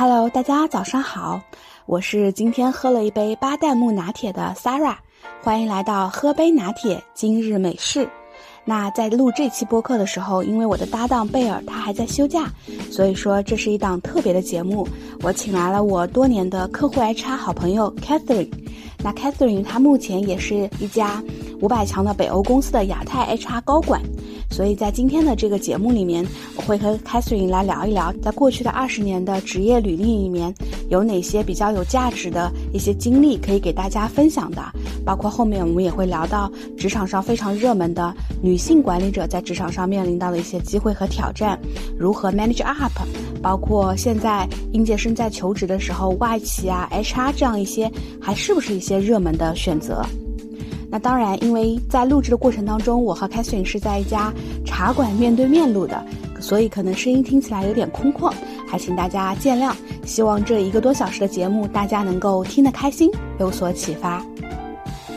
Hello，大家早上好，我是今天喝了一杯巴旦木拿铁的 Sara，欢迎来到喝杯拿铁今日美事。那在录这期播客的时候，因为我的搭档贝尔他还在休假，所以说这是一档特别的节目。我请来了我多年的客户 HR 好朋友 Catherine。那 Catherine 她目前也是一家五百强的北欧公司的亚太 HR 高管。所以在今天的这个节目里面，我会和 Catherine 来聊一聊，在过去的二十年的职业履历里面，有哪些比较有价值的一些经历可以给大家分享的。包括后面我们也会聊到职场上非常热门的女性管理者在职场上面临到的一些机会和挑战，如何 manage up，包括现在应届生在求职的时候，外企啊 HR 这样一些还是不是一些热门的选择。那当然，因为在录制的过程当中，我和凯瑟琳是在一家茶馆面对面录的，所以可能声音听起来有点空旷，还请大家见谅。希望这一个多小时的节目，大家能够听得开心，有所启发。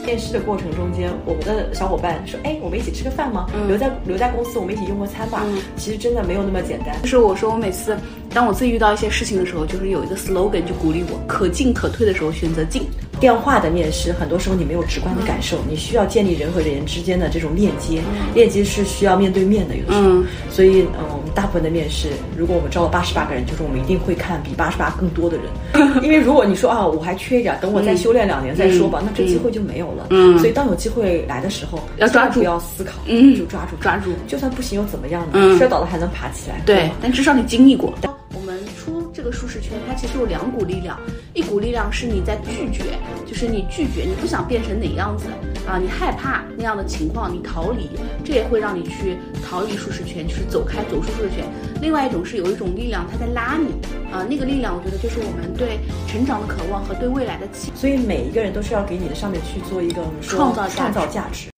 面试的过程中间，我们的小伙伴说：“哎，我们一起吃个饭吗？留在留在公司，我们一起用个餐吧。”其实真的没有那么简单。就是我说，我每次当我自己遇到一些事情的时候，就是有一个 slogan 就鼓励我：可进可退的时候选择进。电话的面试，很多时候你没有直观的感受，你需要建立人和人之间的这种链接，链接是需要面对面的，有的时候。所以，嗯，我们大部分的面试，如果我们招了八十八个人，就是我们一定会看比八十八更多的人，因为如果你说啊，我还缺一点，等我再修炼两年再说吧，那这机会就没有了。嗯。所以，当有机会来的时候，要抓住，要思考，嗯，就抓住，抓住，就算不行又怎么样呢？嗯，摔倒了还能爬起来。对，但至少你经历过。我们出这个舒适圈，它其实有两股力量，一股力量是你在拒绝，就是你拒绝，你不想变成哪样子啊，你害怕那样的情况，你逃离，这也会让你去逃离舒适圈，就是走开，走出舒适圈。另外一种是有一种力量，它在拉你啊，那个力量，我觉得就是我们对成长的渴望和对未来的期。所以每一个人都是要给你的上面去做一个创造创造价值。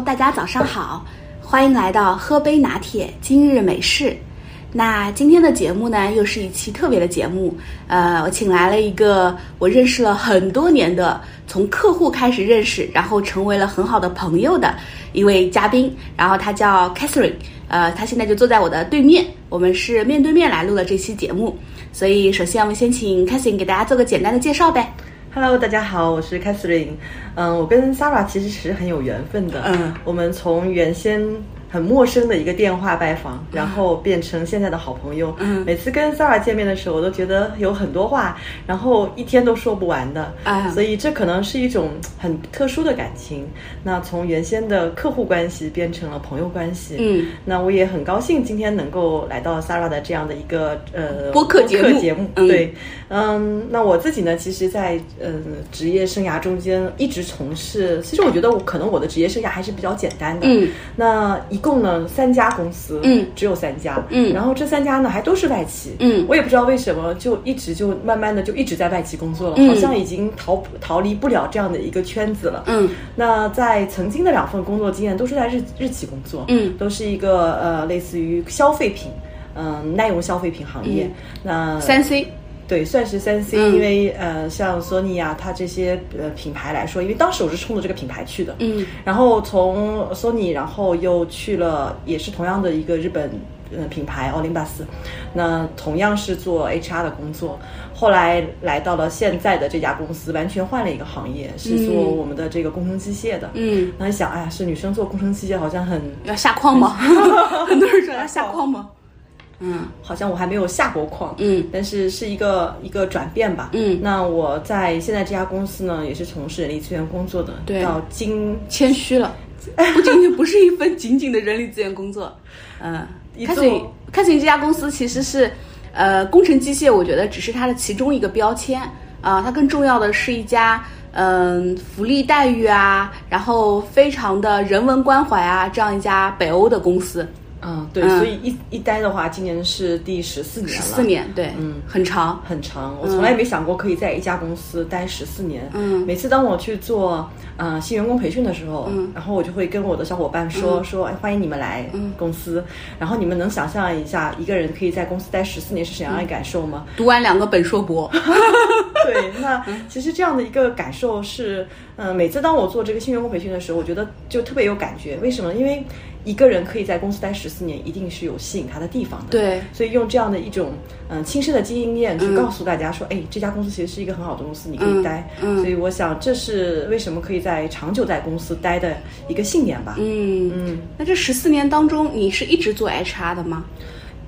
大家早上好，欢迎来到喝杯拿铁今日美事。那今天的节目呢，又是一期特别的节目。呃，我请来了一个我认识了很多年的，从客户开始认识，然后成为了很好的朋友的一位嘉宾。然后他叫 Catherine，呃，他现在就坐在我的对面，我们是面对面来录了这期节目。所以，首先我们先请 Catherine 给大家做个简单的介绍呗。Hello，大家好，我是 Catherine。嗯，我跟 Sarah 其实是很有缘分的。嗯，我们从原先。很陌生的一个电话拜访，然后变成现在的好朋友。嗯，每次跟 Sarah 见面的时候，我都觉得有很多话，然后一天都说不完的。哎，所以这可能是一种很特殊的感情。那从原先的客户关系变成了朋友关系。嗯，那我也很高兴今天能够来到 Sarah 的这样的一个呃播客节目。节目对，嗯，那我自己呢，其实，在呃职业生涯中间一直从事，其实我觉得我可能我的职业生涯还是比较简单的。嗯，那一。共呢三家公司，嗯，只有三家，嗯，然后这三家呢还都是外企，嗯，我也不知道为什么就一直就慢慢的就一直在外企工作了，好像已经逃逃离不了这样的一个圈子了，嗯，那在曾经的两份工作经验都是在日日企工作，嗯，都是一个呃类似于消费品，嗯，耐用消费品行业，那三 C。对，算是三 C，因为呃，像索尼啊，它这些呃品牌来说，因为当时我是冲着这个品牌去的，嗯，然后从索尼，然后又去了，也是同样的一个日本呃品牌奥林巴斯，那同样是做 HR 的工作，后来来到了现在的这家公司，完全换了一个行业，是做我们的这个工程机械的，嗯，那想，哎呀，是女生做工程机械好像很要下矿吗？很多人说要下矿吗？嗯，好像我还没有下过矿，嗯，但是是一个一个转变吧，嗯，那我在现在这家公司呢，也是从事人力资源工作的，对，到今谦虚了，不仅仅不是一份仅仅的人力资源工作，嗯，开始开始这家公司其实是，呃，工程机械，我觉得只是它的其中一个标签啊，它更重要的是一家，嗯，福利待遇啊，然后非常的人文关怀啊，这样一家北欧的公司。嗯，对，所以一一待的话，今年是第十四年了。十四年，对，嗯，很长很长。我从来没想过可以在一家公司待十四年。嗯，每次当我去做嗯新员工培训的时候，嗯，然后我就会跟我的小伙伴说说，哎，欢迎你们来公司。然后你们能想象一下，一个人可以在公司待十四年是什样的感受吗？读完两个本硕博。对，那其实这样的一个感受是，嗯，每次当我做这个新员工培训的时候，我觉得就特别有感觉。为什么？因为一个人可以在公司待十四年，一定是有吸引他的地方的。对，所以用这样的一种嗯亲身的经验去告诉大家说，哎，这家公司其实是一个很好的公司，你可以待。嗯，所以我想这是为什么可以在长久在公司待的一个信念吧。嗯嗯，那这十四年当中，你是一直做 HR 的吗？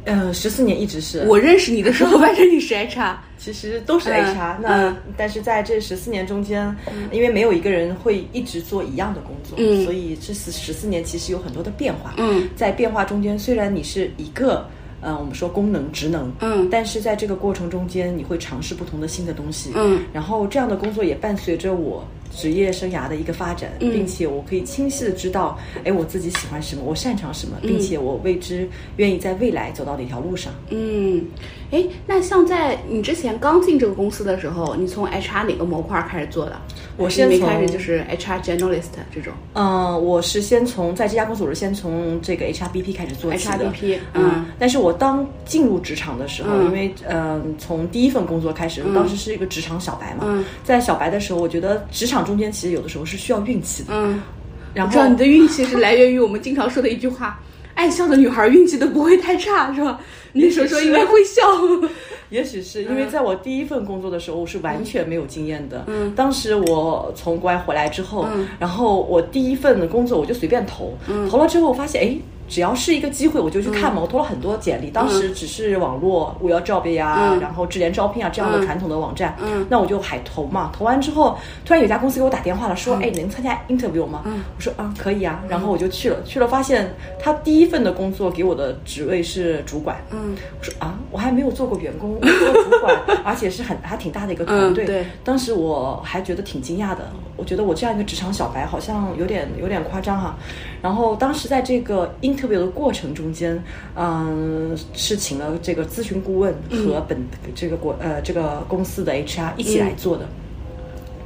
呃，十四年一直是我认识你的时候，反正你是 HR，其实都是 HR。那但是在这十四年中间，因为没有一个人会一直做一样的工作，所以这十十四年其实有很多的变化。嗯，在变化中间，虽然你是一个，嗯，我们说功能职能，嗯，但是在这个过程中间，你会尝试不同的新的东西，嗯，然后这样的工作也伴随着我。职业生涯的一个发展，并且我可以清晰的知道，哎，我自己喜欢什么，我擅长什么，并且我为之愿意在未来走到哪条路上。嗯，哎，那像在你之前刚进这个公司的时候，你从 HR 哪个模块开始做的？我先没开始就是 HR generalist 这种。嗯，我是先从在这家公司，我是先从这个 HRBP 开始做起的。HRBP，嗯，但是我当进入职场的时候，因为嗯，从第一份工作开始，当时是一个职场小白嘛，在小白的时候，我觉得职场中间其实有的时候是需要运气的。嗯，然后你的运气是来源于我们经常说的一句话：爱笑的女孩运气都不会太差，是吧？你说说，应该会笑。也许是因为在我第一份工作的时候，我是完全没有经验的。嗯，当时我从国外回来之后，然后我第一份的工作我就随便投，投了之后发现，哎。只要是一个机会，我就去看嘛。我投了很多简历，当时只是网络我要 job 呀，然后智联招聘啊这样的传统的网站。那我就海投嘛。投完之后，突然有家公司给我打电话了，说：“哎，能参加 interview 吗？”我说：“啊，可以啊。”然后我就去了。去了发现他第一份的工作给我的职位是主管。嗯，我说：“啊，我还没有做过员工，我做主管，而且是很还挺大的一个团队。”对，当时我还觉得挺惊讶的。我觉得我这样一个职场小白好像有点有点夸张哈。然后当时在这个 interview 的过程中间，嗯，是请了这个咨询顾问和本这个国呃这个公司的 HR 一起来做的。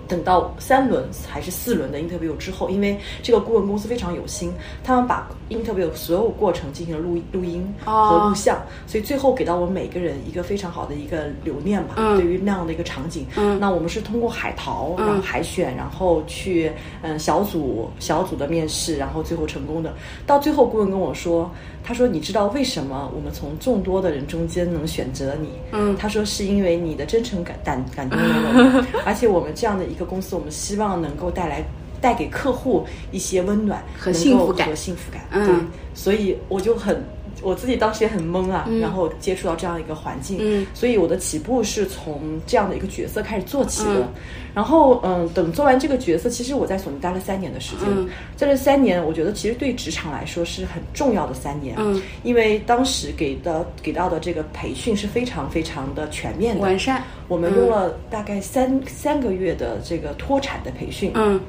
等到三轮还是四轮的 interview 之后，因为这个顾问公司非常有心，他们把 interview 所有过程进行了录录音和录像，所以最后给到我们每个人一个非常好的一个留念吧。对于那样的一个场景，那我们是通过海淘，然后海选，然后去嗯小组小组的面试，然后最后成功的。到最后，顾问跟我说。他说：“你知道为什么我们从众多的人中间能选择你？嗯，他说是因为你的真诚感感感动了我们，而且我们这样的一个公司，我们希望能够带来带给客户一些温暖和幸福感和幸福感。嗯，所以我就很。”我自己当时也很懵啊，然后接触到这样一个环境，所以我的起步是从这样的一个角色开始做起的。然后，嗯，等做完这个角色，其实我在索尼待了三年的时间，在这三年，我觉得其实对职场来说是很重要的三年，因为当时给的给到的这个培训是非常非常的全面的完善。我们用了大概三三个月的这个脱产的培训。嗯。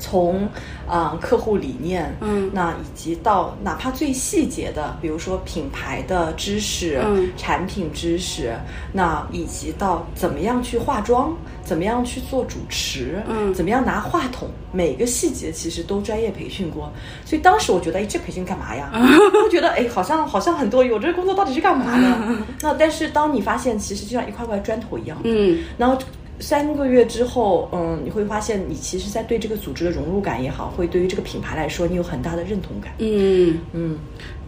从啊客户理念，嗯，那以及到哪怕最细节的，比如说品牌的知识，嗯，产品知识，那以及到怎么样去化妆，怎么样去做主持，嗯，怎么样拿话筒，每个细节其实都专业培训过。所以当时我觉得，哎，这培训干嘛呀？我觉得，哎，好像好像很多，有这个工作到底是干嘛的？那但是当你发现，其实就像一块块砖头一样，嗯，然后。三个月之后，嗯，你会发现，你其实，在对这个组织的融入感也好，会对于这个品牌来说，你有很大的认同感。嗯嗯，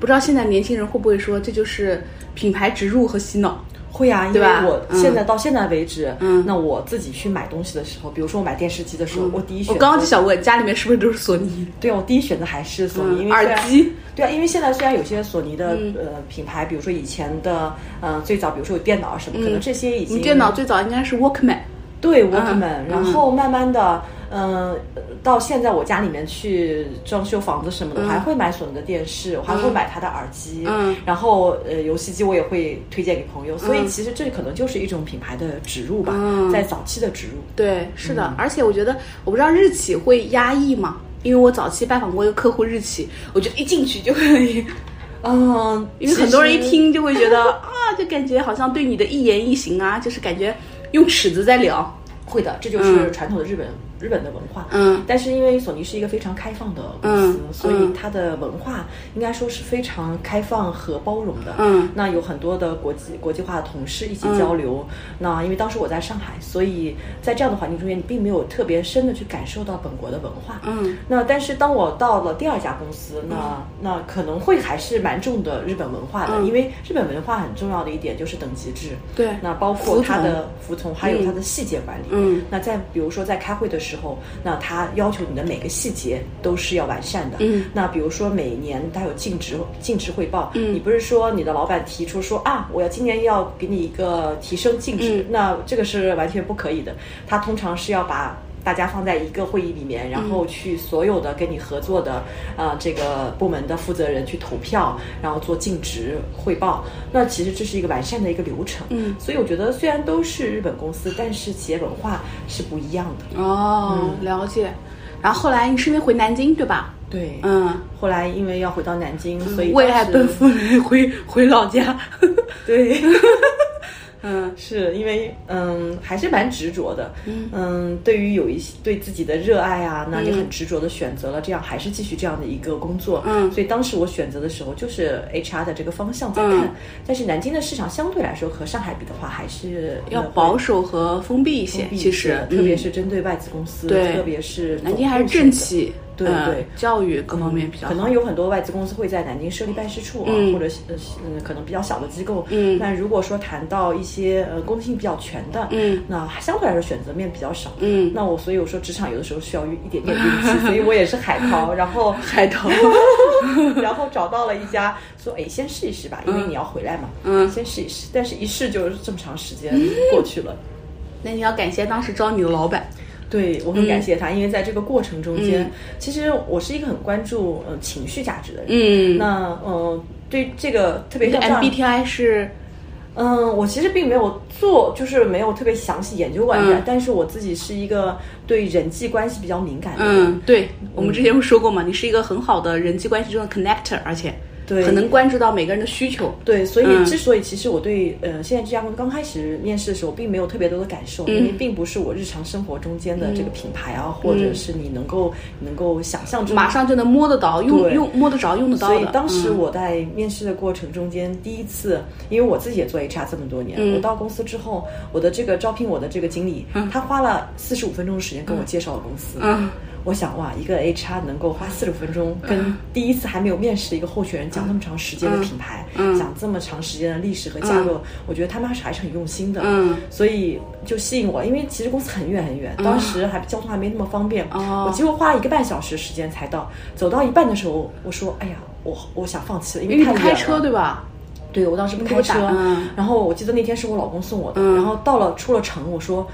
不知道现在年轻人会不会说，这就是品牌植入和洗脑？会啊，因为我现在到现在为止，嗯，那我自己去买东西的时候，比如说我买电视机的时候，我第一选，我刚刚就想问，家里面是不是都是索尼？对啊，我第一选择还是索尼，因为耳机。对啊，因为现在虽然有些索尼的呃品牌，比如说以前的呃最早，比如说有电脑什么，可能这些已经，电脑最早应该是 Walkman。对 Walkman，然后慢慢的，嗯，到现在我家里面去装修房子什么的，我还会买索尼的电视，我还会买它的耳机，嗯，然后呃游戏机我也会推荐给朋友，所以其实这可能就是一种品牌的植入吧，在早期的植入。对，是的，而且我觉得，我不知道日企会压抑吗？因为我早期拜访过一个客户日企，我觉得一进去就可以，嗯，因为很多人一听就会觉得啊，就感觉好像对你的一言一行啊，就是感觉。用尺子在量，会的，这就是传统的日本日本的文化。嗯，但是因为索尼是一个非常开放的公司，所以它的文化应该说是非常开放和包容的。嗯，那有很多的国际国际化的同事一起交流。那因为当时我在上海，所以在这样的环境中间，你并没有特别深的去感受到本国的文化。嗯，那但是当我到了第二家公司，那那可能会还是蛮重的日本文化的，因为日本文化很重要的一点就是等级制。对，那包括它的服从，还有它的细节管理。嗯，那在比如说在开会的时候，那他要求你的每个细节都是要完善的。嗯，那比如说每年他有尽职尽职汇报，嗯，你不是说你的老板提出说啊，我要今年要给你一个提升尽职，那这个是完全不可以的。他通常是要把。大家放在一个会议里面，然后去所有的跟你合作的，呃，这个部门的负责人去投票，然后做尽职汇报。那其实这是一个完善的一个流程。嗯，所以我觉得虽然都是日本公司，但是企业文化是不一样的。哦，了解。然后后来你是因为回南京对吧？对，嗯。后来因为要回到南京，所以为爱奔赴回回老家。对。嗯，是因为嗯还是蛮执着的，嗯，对于有一些对自己的热爱啊，那你很执着的选择了这样，还是继续这样的一个工作，嗯，所以当时我选择的时候就是 HR 的这个方向在看，但是南京的市场相对来说和上海比的话，还是要保守和封闭一些，其实特别是针对外资公司，对，特别是南京还是政企。对对，教育各方面比较可能有很多外资公司会在南京设立办事处啊，或者呃嗯可能比较小的机构。嗯，但如果说谈到一些呃功能性比较全的，嗯，那相对来说选择面比较少。嗯，那我所以我说职场有的时候需要一点点运气，所以我也是海淘，然后海淘，然后找到了一家说哎先试一试吧，因为你要回来嘛，嗯，先试一试，但是一试就是这么长时间 过去了。那你要感谢当时招你的老板。对，我很感谢他，因为在这个过程中间，其实我是一个很关注呃情绪价值的人。嗯，那呃对这个特别像 MBTI 是，嗯，我其实并没有做，就是没有特别详细研究过这但是我自己是一个对人际关系比较敏感的人。嗯，对，我们之前不说过嘛，你是一个很好的人际关系中的 connector，而且。对，很能关注到每个人的需求。对，所以之所以其实我对呃现在这家公司刚开始面试的时候，并没有特别多的感受，因为并不是我日常生活中间的这个品牌啊，或者是你能够能够想象中马上就能摸得到、用用摸得着、用得到的。所以当时我在面试的过程中间，第一次，因为我自己也做 HR 这么多年，我到公司之后，我的这个招聘我的这个经理，他花了四十五分钟的时间跟我介绍了公司。我想哇，一个 HR 能够花四十分钟跟第一次还没有面试的一个候选人讲那么长时间的品牌，讲这么长时间的历史和架构，我觉得他们还是还是很用心的。嗯，所以就吸引我，因为其实公司很远很远，当时还交通还没那么方便，我几乎花了一个半小时时间才到。走到一半的时候，我说：“哎呀，我我想放弃了，因为太远了。”开车对吧？对，我当时不开车。然后我记得那天是我老公送我的，然后到了出了城，我说。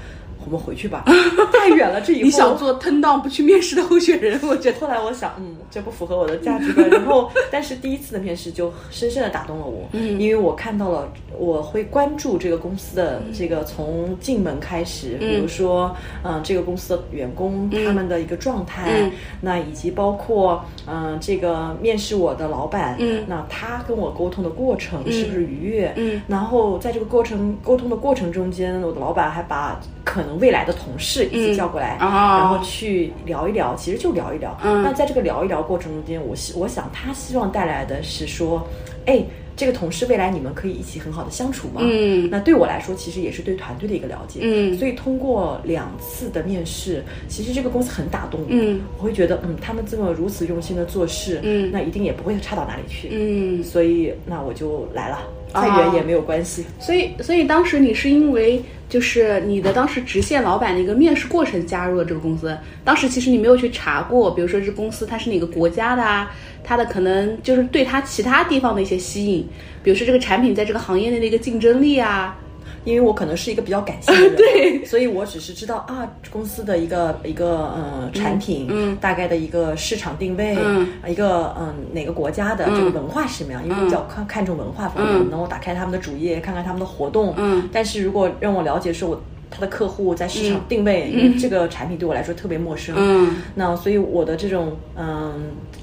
我们回去吧，太远了。这以后你想做 turn down 不去面试的候选人，我觉得。后来我想，嗯，这不符合我的价值观。然后，但是第一次的面试就深深的打动了我，嗯，因为我看到了，我会关注这个公司的这个从进门开始，比如说，嗯，这个公司的员工他们的一个状态，那以及包括，嗯，这个面试我的老板，嗯，那他跟我沟通的过程是不是愉悦？嗯，然后在这个过程沟通的过程中间，我的老板还把可能。未来的同事一起叫过来，然后去聊一聊，其实就聊一聊。那在这个聊一聊过程中间，我希我想他希望带来的是说，哎，这个同事未来你们可以一起很好的相处吗？嗯，那对我来说，其实也是对团队的一个了解。嗯，所以通过两次的面试，其实这个公司很打动我。嗯，我会觉得，嗯，他们这么如此用心的做事，嗯，那一定也不会差到哪里去。嗯，所以那我就来了。再远也没有关系，所以所以当时你是因为就是你的当时直线老板的一个面试过程加入了这个公司，当时其实你没有去查过，比如说这公司它是哪个国家的啊，它的可能就是对它其他地方的一些吸引，比如说这个产品在这个行业内的一个竞争力啊。因为我可能是一个比较感性的人，对，所以我只是知道啊，公司的一个一个呃产品，嗯，大概的一个市场定位，嗯，一个嗯哪个国家的这个文化是什么样？因为比较看看重文化方面，能够打开他们的主页，看看他们的活动，嗯，但是如果让我了解说我。他的客户在市场定位，因为这个产品对我来说特别陌生，嗯，那所以我的这种嗯，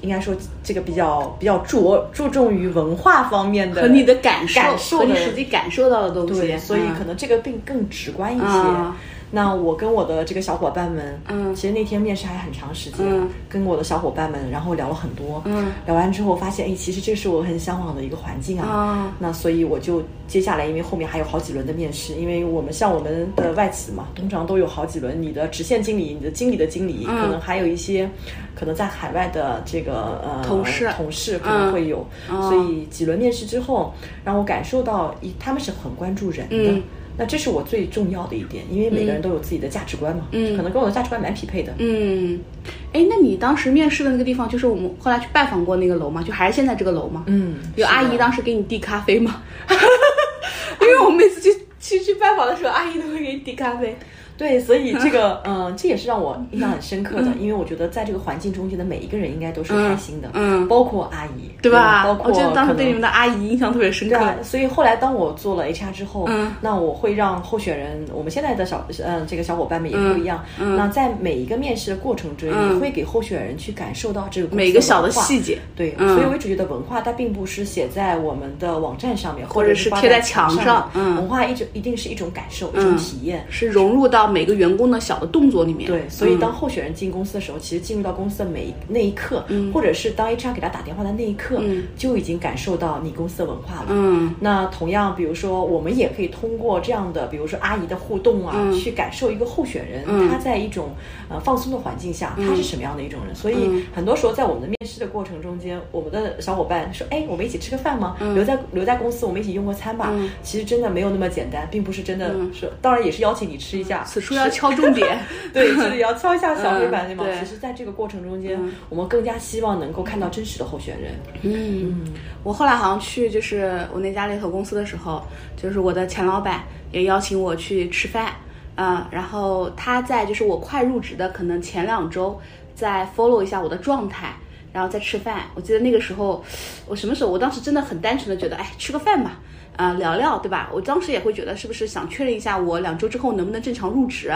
应该说这个比较比较着注重于文化方面的和你的感受，感受和你实际感受到的东西，对，所以可能这个病更直观一些。那我跟我的这个小伙伴们，嗯，其实那天面试还很长时间，跟我的小伙伴们，然后聊了很多，嗯，聊完之后发现，哎，其实这是我很向往的一个环境啊，那所以我就接下来，因为后面还有好几轮的面试，因为我们像我们的外企嘛，通常都有好几轮，你的直线经理、你的经理的经理，可能还有一些可能在海外的这个呃同事。同事可能会有，所以几轮面试之后，让我感受到一他们是很关注人的。那这是我最重要的一点，因为每个人都有自己的价值观嘛，嗯，可能跟我的价值观蛮匹配的。嗯，哎，那你当时面试的那个地方，就是我们后来去拜访过那个楼吗？就还是现在这个楼吗？嗯，有阿姨当时给你递咖啡吗？因为我们每次去去去拜访的时候，阿姨都会给你递咖啡。对，所以这个，嗯，这也是让我印象很深刻的，因为我觉得在这个环境中间的每一个人应该都是开心的，嗯，包括阿姨，对吧？包括我觉得当时对你们的阿姨印象特别深刻。所以后来当我做了 HR 之后，嗯，那我会让候选人，我们现在的小，嗯，这个小伙伴们也不一样，嗯，那在每一个面试的过程中，也会给候选人去感受到这个每个小的细节，对，所以我主义的文化它并不是写在我们的网站上面，或者是贴在墙上，嗯，文化一直一定是一种感受，一种体验，是融入到每个员工的。小的动作里面，对，所以当候选人进公司的时候，其实进入到公司的每那一刻，或者是当 HR 给他打电话的那一刻，就已经感受到你公司的文化了。嗯，那同样，比如说，我们也可以通过这样的，比如说阿姨的互动啊，去感受一个候选人他在一种呃放松的环境下，他是什么样的一种人。所以很多时候在我们的面试的过程中间，我们的小伙伴说：“哎，我们一起吃个饭吗？留在留在公司，我们一起用个餐吧。”其实真的没有那么简单，并不是真的是，当然也是邀请你吃一下。此处要敲重点。点 对，这里 要敲一下小黑板，对吗？其实，在这个过程中间，我们更加希望能够看到真实的候选人。嗯，我后来好像去，就是我那家猎头公司的时候，就是我的前老板也邀请我去吃饭，嗯，然后他在就是我快入职的可能前两周，在 follow 一下我的状态，然后再吃饭。我记得那个时候，我什么时候？我当时真的很单纯的觉得，哎，吃个饭吧。啊，聊聊对吧？我当时也会觉得，是不是想确认一下我两周之后能不能正常入职？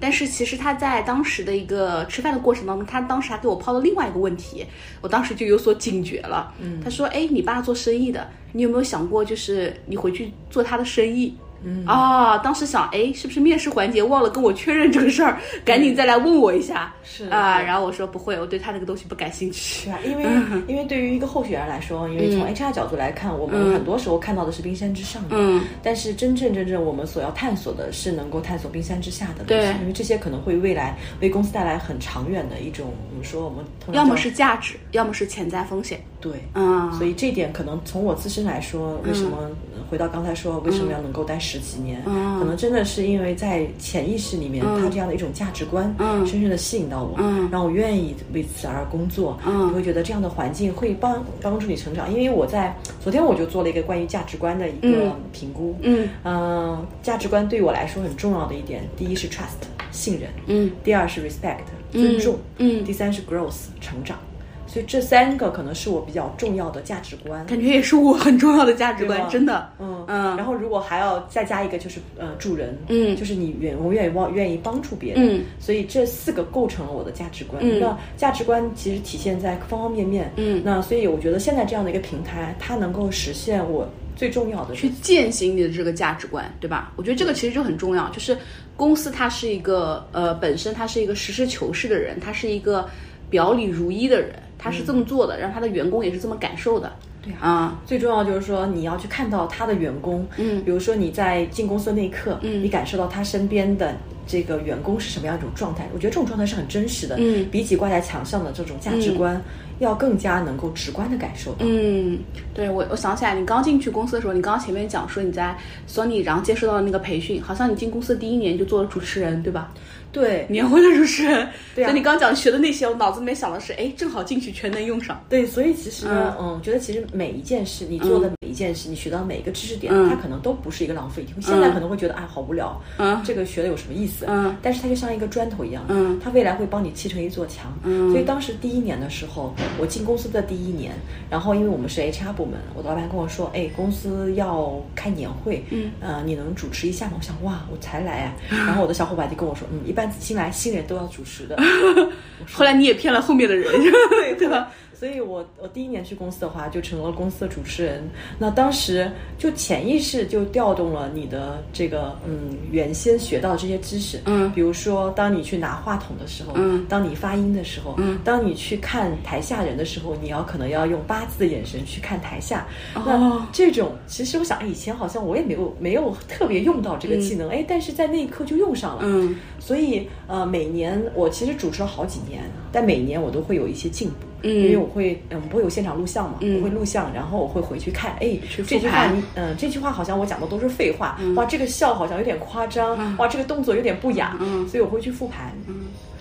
但是其实他在当时的一个吃饭的过程当中，他当时还给我抛了另外一个问题，我当时就有所警觉了。嗯，他说：“哎，你爸做生意的，你有没有想过，就是你回去做他的生意？”嗯。啊，当时想，哎，是不是面试环节忘了跟我确认这个事儿？赶紧再来问我一下。是啊，然后我说不会，我对他那个东西不感兴趣。是啊，因为因为对于一个候选人来说，因为从 HR 角度来看，我们很多时候看到的是冰山之上的，嗯，但是真正真正我们所要探索的是能够探索冰山之下的东西，因为这些可能会未来为公司带来很长远的一种，我们说我们要么是价值，要么是潜在风险。对，嗯，所以这点可能从我自身来说，为什么回到刚才说为什么要能够待十几年？可能真的是因为在潜意识里面，他这样的一种价值观，深深的吸引到我，让我愿意为此而工作。你会觉得这样的环境会帮帮助你成长。因为我在昨天我就做了一个关于价值观的一个评估。嗯，价值观对我来说很重要的一点，第一是 trust 信任，嗯，第二是 respect 尊重，嗯，第三是 growth 成长。所以这三个可能是我比较重要的价值观，感觉也是我很重要的价值观，真的。嗯嗯。然后如果还要再加一个，就是呃助人，嗯，就是你愿我愿意帮愿意帮助别人，嗯。所以这四个构成了我的价值观。那价值观其实体现在方方面面，嗯。那所以我觉得现在这样的一个平台，它能够实现我最重要的去践行你的这个价值观，对吧？我觉得这个其实就很重要，就是公司它是一个呃本身它是一个实事求是的人，它是一个表里如一的人。他是这么做的，让他的员工也是这么感受的。对啊，最重要就是说你要去看到他的员工，嗯，比如说你在进公司的那一刻，嗯，你感受到他身边的这个员工是什么样一种状态。我觉得这种状态是很真实的，嗯，比起挂在墙上的这种价值观，要更加能够直观的感受到。嗯，对我我想起来，你刚进去公司的时候，你刚刚前面讲说你在索尼，然后接受到了那个培训，好像你进公司第一年就做了主持人，对吧？对，年会的主持人。对啊，所以你刚讲学的那些，我脑子里面想的是，哎，正好进去全能用上。对，所以其实，嗯，觉得其实每一件事，你做的每一件事，你学到每一个知识点，它可能都不是一个浪费。现在可能会觉得，啊，好无聊，嗯，这个学的有什么意思？嗯，但是它就像一个砖头一样，嗯，它未来会帮你砌成一座墙。嗯，所以当时第一年的时候，我进公司的第一年，然后因为我们是 HR 部门，我的老板跟我说，哎，公司要开年会，嗯，呃，你能主持一下吗？我想，哇，我才来啊。然后我的小伙伴就跟我说，嗯，一般新来新人都要主持的。后来你也骗了后面的人，对吧？所以我我第一年去公司的话，就成了公司的主持人。那当时就潜意识就调动了你的这个嗯原先学到这些知识，嗯，比如说当你去拿话筒的时候，嗯，当你发音的时候，嗯，当你去看台下人的时候，你要可能要用八字的眼神去看台下。哦那这种其实我想，哎以前好像我也没有没有特别用到这个技能，哎，但是在那一刻就用上了。嗯所以呃，每年我其实主持了好几年，但每年我都会有一些进步。嗯。因为我会，嗯，我不会有现场录像嘛，嗯。我会录像，然后我会回去看，哎，这句话嗯、这句话好像我讲的都是废话，哇，这个笑好像有点夸张，哇，这个动作有点不雅，嗯。所以我会去复盘，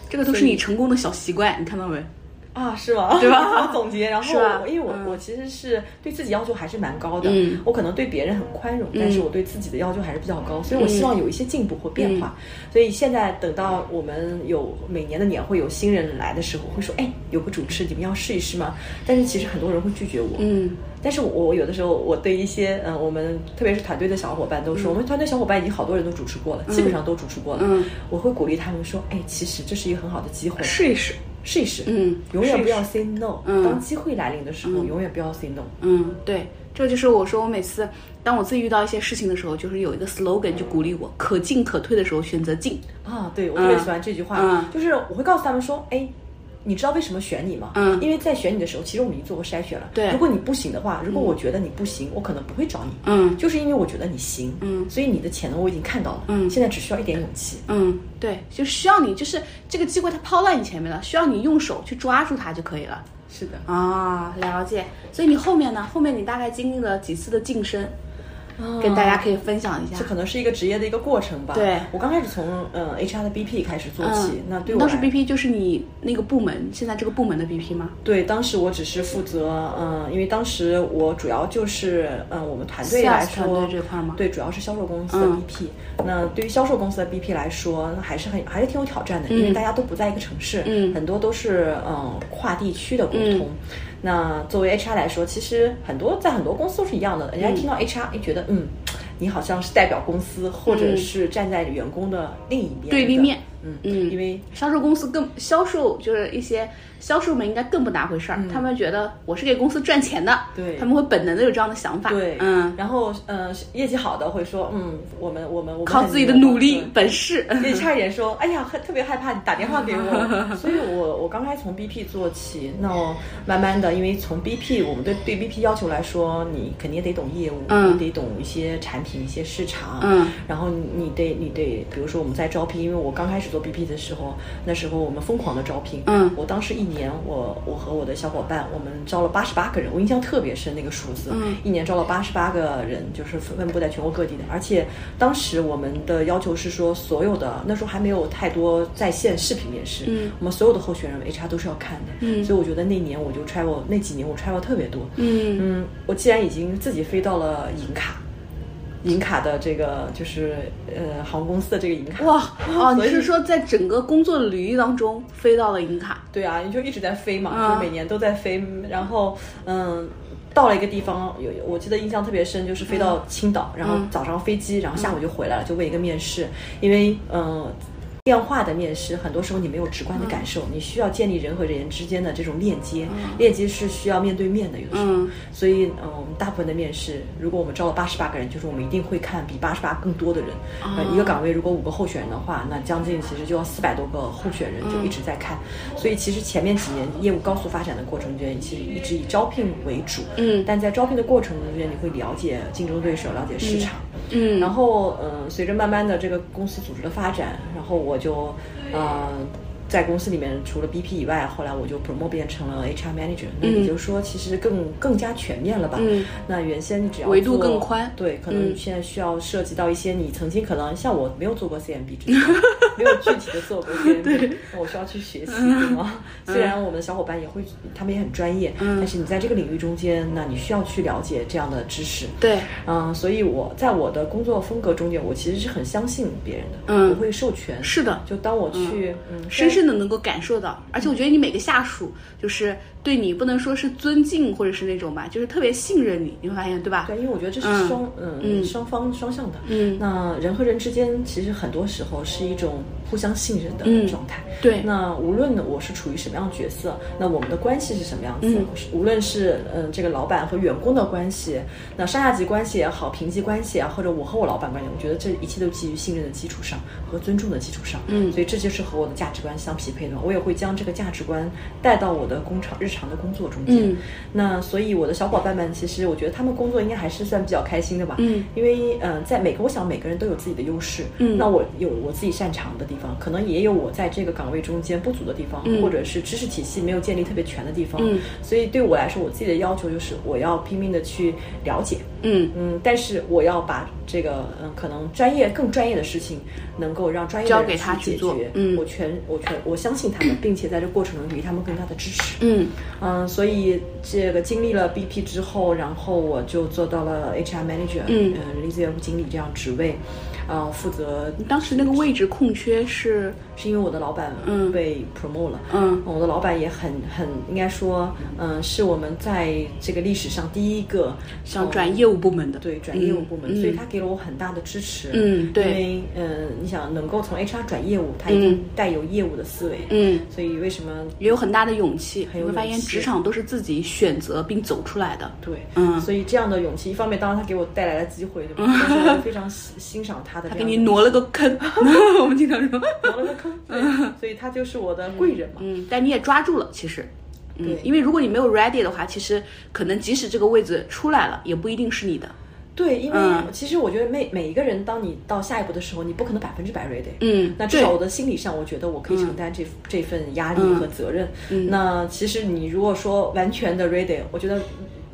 这个都是你成功的小习惯，你看到没？啊，是吗？对吧？总结，然后因为我、嗯。我其实是对自己要求还是蛮高的，嗯。我可能对别人很宽容，但是我对自己的要求还是比较高，所以我嗯希望有一些进步或变化。所以现在等到我们有每年的年会有新人来的时候，会说，哎，有个主持你们要试一试吗？但是其实很多人会拒绝我，嗯。但是我我有的时候我对一些嗯、呃我们特别是团队的小伙伴都说，我们团队小伙伴已经好多人都主持过了，基本上都主持过了。嗯。我会鼓励他们说，哎，其实这是一个很好的机会，试一试。试一试，嗯永远不要 say no。嗯当机会来临的时候，永远不要 say no。嗯，对，这就是我说我每次当我自己遇到一些事情的时候，就是有一个 slogan 就鼓励我，可进可退的时候选择进。啊，对我特别喜欢这句话，嗯就是我会告诉他们说，哎。你知道为什么选你吗？嗯因为在选你的时候，其实我们已经做过筛选了。对如果你不行的话，如果我觉得你不行，我可能不会找你。嗯就是因为我觉得你行，嗯所以你的潜能我已经看到了。嗯现在只需要一点勇气。嗯，对，就需要你，就是这个机会它抛在你前面了，需要你用手去抓住它就可以了。是的，啊，了解。所以你后面呢？后面你大概经历了几次的晋升，跟大家可以分享一下这。可能是一个职业的一个过程吧。对我刚开始从嗯 HR 的 BP 开始做起，嗯，那对我当时 BP 就是你那个部门，现在这个部门的 BP 吗？对，当时我只是负责，嗯，因为当时我主要就是，嗯，我们团队来说队这块吗对，主要是销售公司的嗯 BP。那对于销售公司的 BP 来说，那还是很还是挺有挑战的，因为大家都不在一个城市，嗯很多都是嗯跨地区的沟通。那作为 HR 来说，其实很多在很多公司都是一样的，人家听到 HR，哎，觉得嗯，你好像是代表公司，或者是站在员工的另一边的对立面。嗯嗯因为销售公司更销售就是一些销售们应该更不拿回事儿，他们觉得我是给公司赚钱的，嗯对。他们会本能的有这样的想法，对，嗯，然后呃，业绩好的会说，嗯，我们我们我们靠自己的努力本事，也差一点说，哎呀，很特别害怕你打电话给我，所以我我刚开始从 BP 做起，那我慢慢的，因为从 BP 我们对对 BP 要求来说，你肯定得懂业务，嗯。你得懂一些产品、一些市场，嗯，然后你得你得，比如说我们在招聘，因为我刚开始做 BP 的时候，那时候我们疯狂的招聘，嗯我当时一年我我和我的小伙伴，我们招了八十八个人，我印象特别深那个数字，嗯一年招了八十八个人，就是分布在全国各地的。而且当时我们的要求是说，所有的那时候还没有太多在线视频面试，嗯我们所有的候选人 HR 都是要看的，嗯所以我觉得那年我就 travel 那几年我 travel 特别多，嗯嗯，我既然已经自己飞到了银卡。银卡的这个就是呃航空公司的这个银卡哇哦，你是说在整个工作履历当中飞到了银卡？对啊，你就一直在飞嘛，嗯就是每年都在飞，然后嗯。到了一个地方，有我记得印象特别深，就是飞到青岛，然后早上飞机，然后下午就回来了，就为一个面试，因为嗯。电话的面试，很多时候你没有直观的感受，你需要建立人和人之间的这种链接，链接是需要面对面的，有的时候。嗯所以，嗯，我们大部分的面试，如果我们招了八十八个人，就是我们一定会看比八十八更多的人。呃，一个岗位如果五个候选人的话，那将近其实就要四百多个候选人，就一直在看。所以，其实前面几年业务高速发展的过程中间，其实一直以招聘为主。嗯但在招聘的过程中间，你会了解竞争对手，了解市场。嗯。然后，呃、随着慢慢的这个公司组织的发展，然后我就，呃，在公司里面除了 BP 以外，后来我就 promote 变成了 HR manager，那也就是说，其实更更加全面了吧？嗯那原先你只要维度更宽对，可能嗯现在需要涉及到一些你曾经可能像我没有做过 CMB 之前，没有具体的做过 CMB，那我需要去学习，对吗？虽然我们的小伙伴也会，他们也很专业，嗯但是你在这个领域中间，那你需要去了解这样的知识。对，嗯，所以我在我的工作风格中间，我其实是很相信别人的，嗯我会授权。是的就当我去，嗯，深真的能够感受到，而且我觉得你每个下属就是对你不能说是尊敬或者是那种吧，就是特别信任你，你会发现对吧？对，因为我觉得这是嗯双，嗯，嗯双方双向的。嗯那人和人之间，其实很多时候是一种互相信任的状态。对，那无论呢我是处于什么样的角色，那我们的关系是什么样子？无论是嗯这个老板和员工的关系，那上下级关系也好，平级关系啊，或者我和我老板关系，我觉得这一切都基于信任的基础上和尊重的基础上。嗯，所以这就是和我的价值观相匹配的。我也会将这个价值观带到我的工厂日常的工作中间。嗯，那所以我的小伙伴们，其实我觉得他们工作应该还是算比较开心的吧。嗯，因为嗯，在每个我想每个人都有自己的优势。嗯，那我有我自己擅长的地方，可能也有我在这个岗位中间不足的地方，或者是知识体系没有建立特别全的地方。嗯，所以对我来说，我自己的要求就是我要拼命的去了解。嗯嗯，但是我要把这个嗯可能专业更专业的事情，能够让专业交给他去做。嗯，我全我全我相信他们，并且在这过程中给予他们更大的支持。嗯嗯，所以这个经历了 BP 之后，然后我就做到了 HR manager，嗯，人力资源部经理这样职位。啊，负责当时那个位置空缺是是因为我的老板嗯被 promote 了嗯，我的老板也很很应该说嗯是我们在这个历史上第一个想转业务部门的对转业务部门，所以他给了我很大的支持嗯对，因为嗯你想能够从 HR 转业务，他一定带有业务的思维嗯，所以为什么也有很大的勇气，你会发现职场都是自己选择并走出来的对嗯，所以这样的勇气一方面当然他给我带来了机会对吧？但是非常欣赏他。他给你挪了个坑，我们经常说 挪了个坑，所以他就是我的贵人嘛。嗯，但你也抓住了，其实，对，因为如果你没有 ready 的话，其实可能即使这个位置出来了，也不一定是你的。对，因为其实我觉得每每一个人，当你到下一步的时候，你不可能百分之百 ready。嗯，那至少我的心理上，我觉得我可以承担这这份压力和责任。那其实你如果说完全的 ready，我觉得。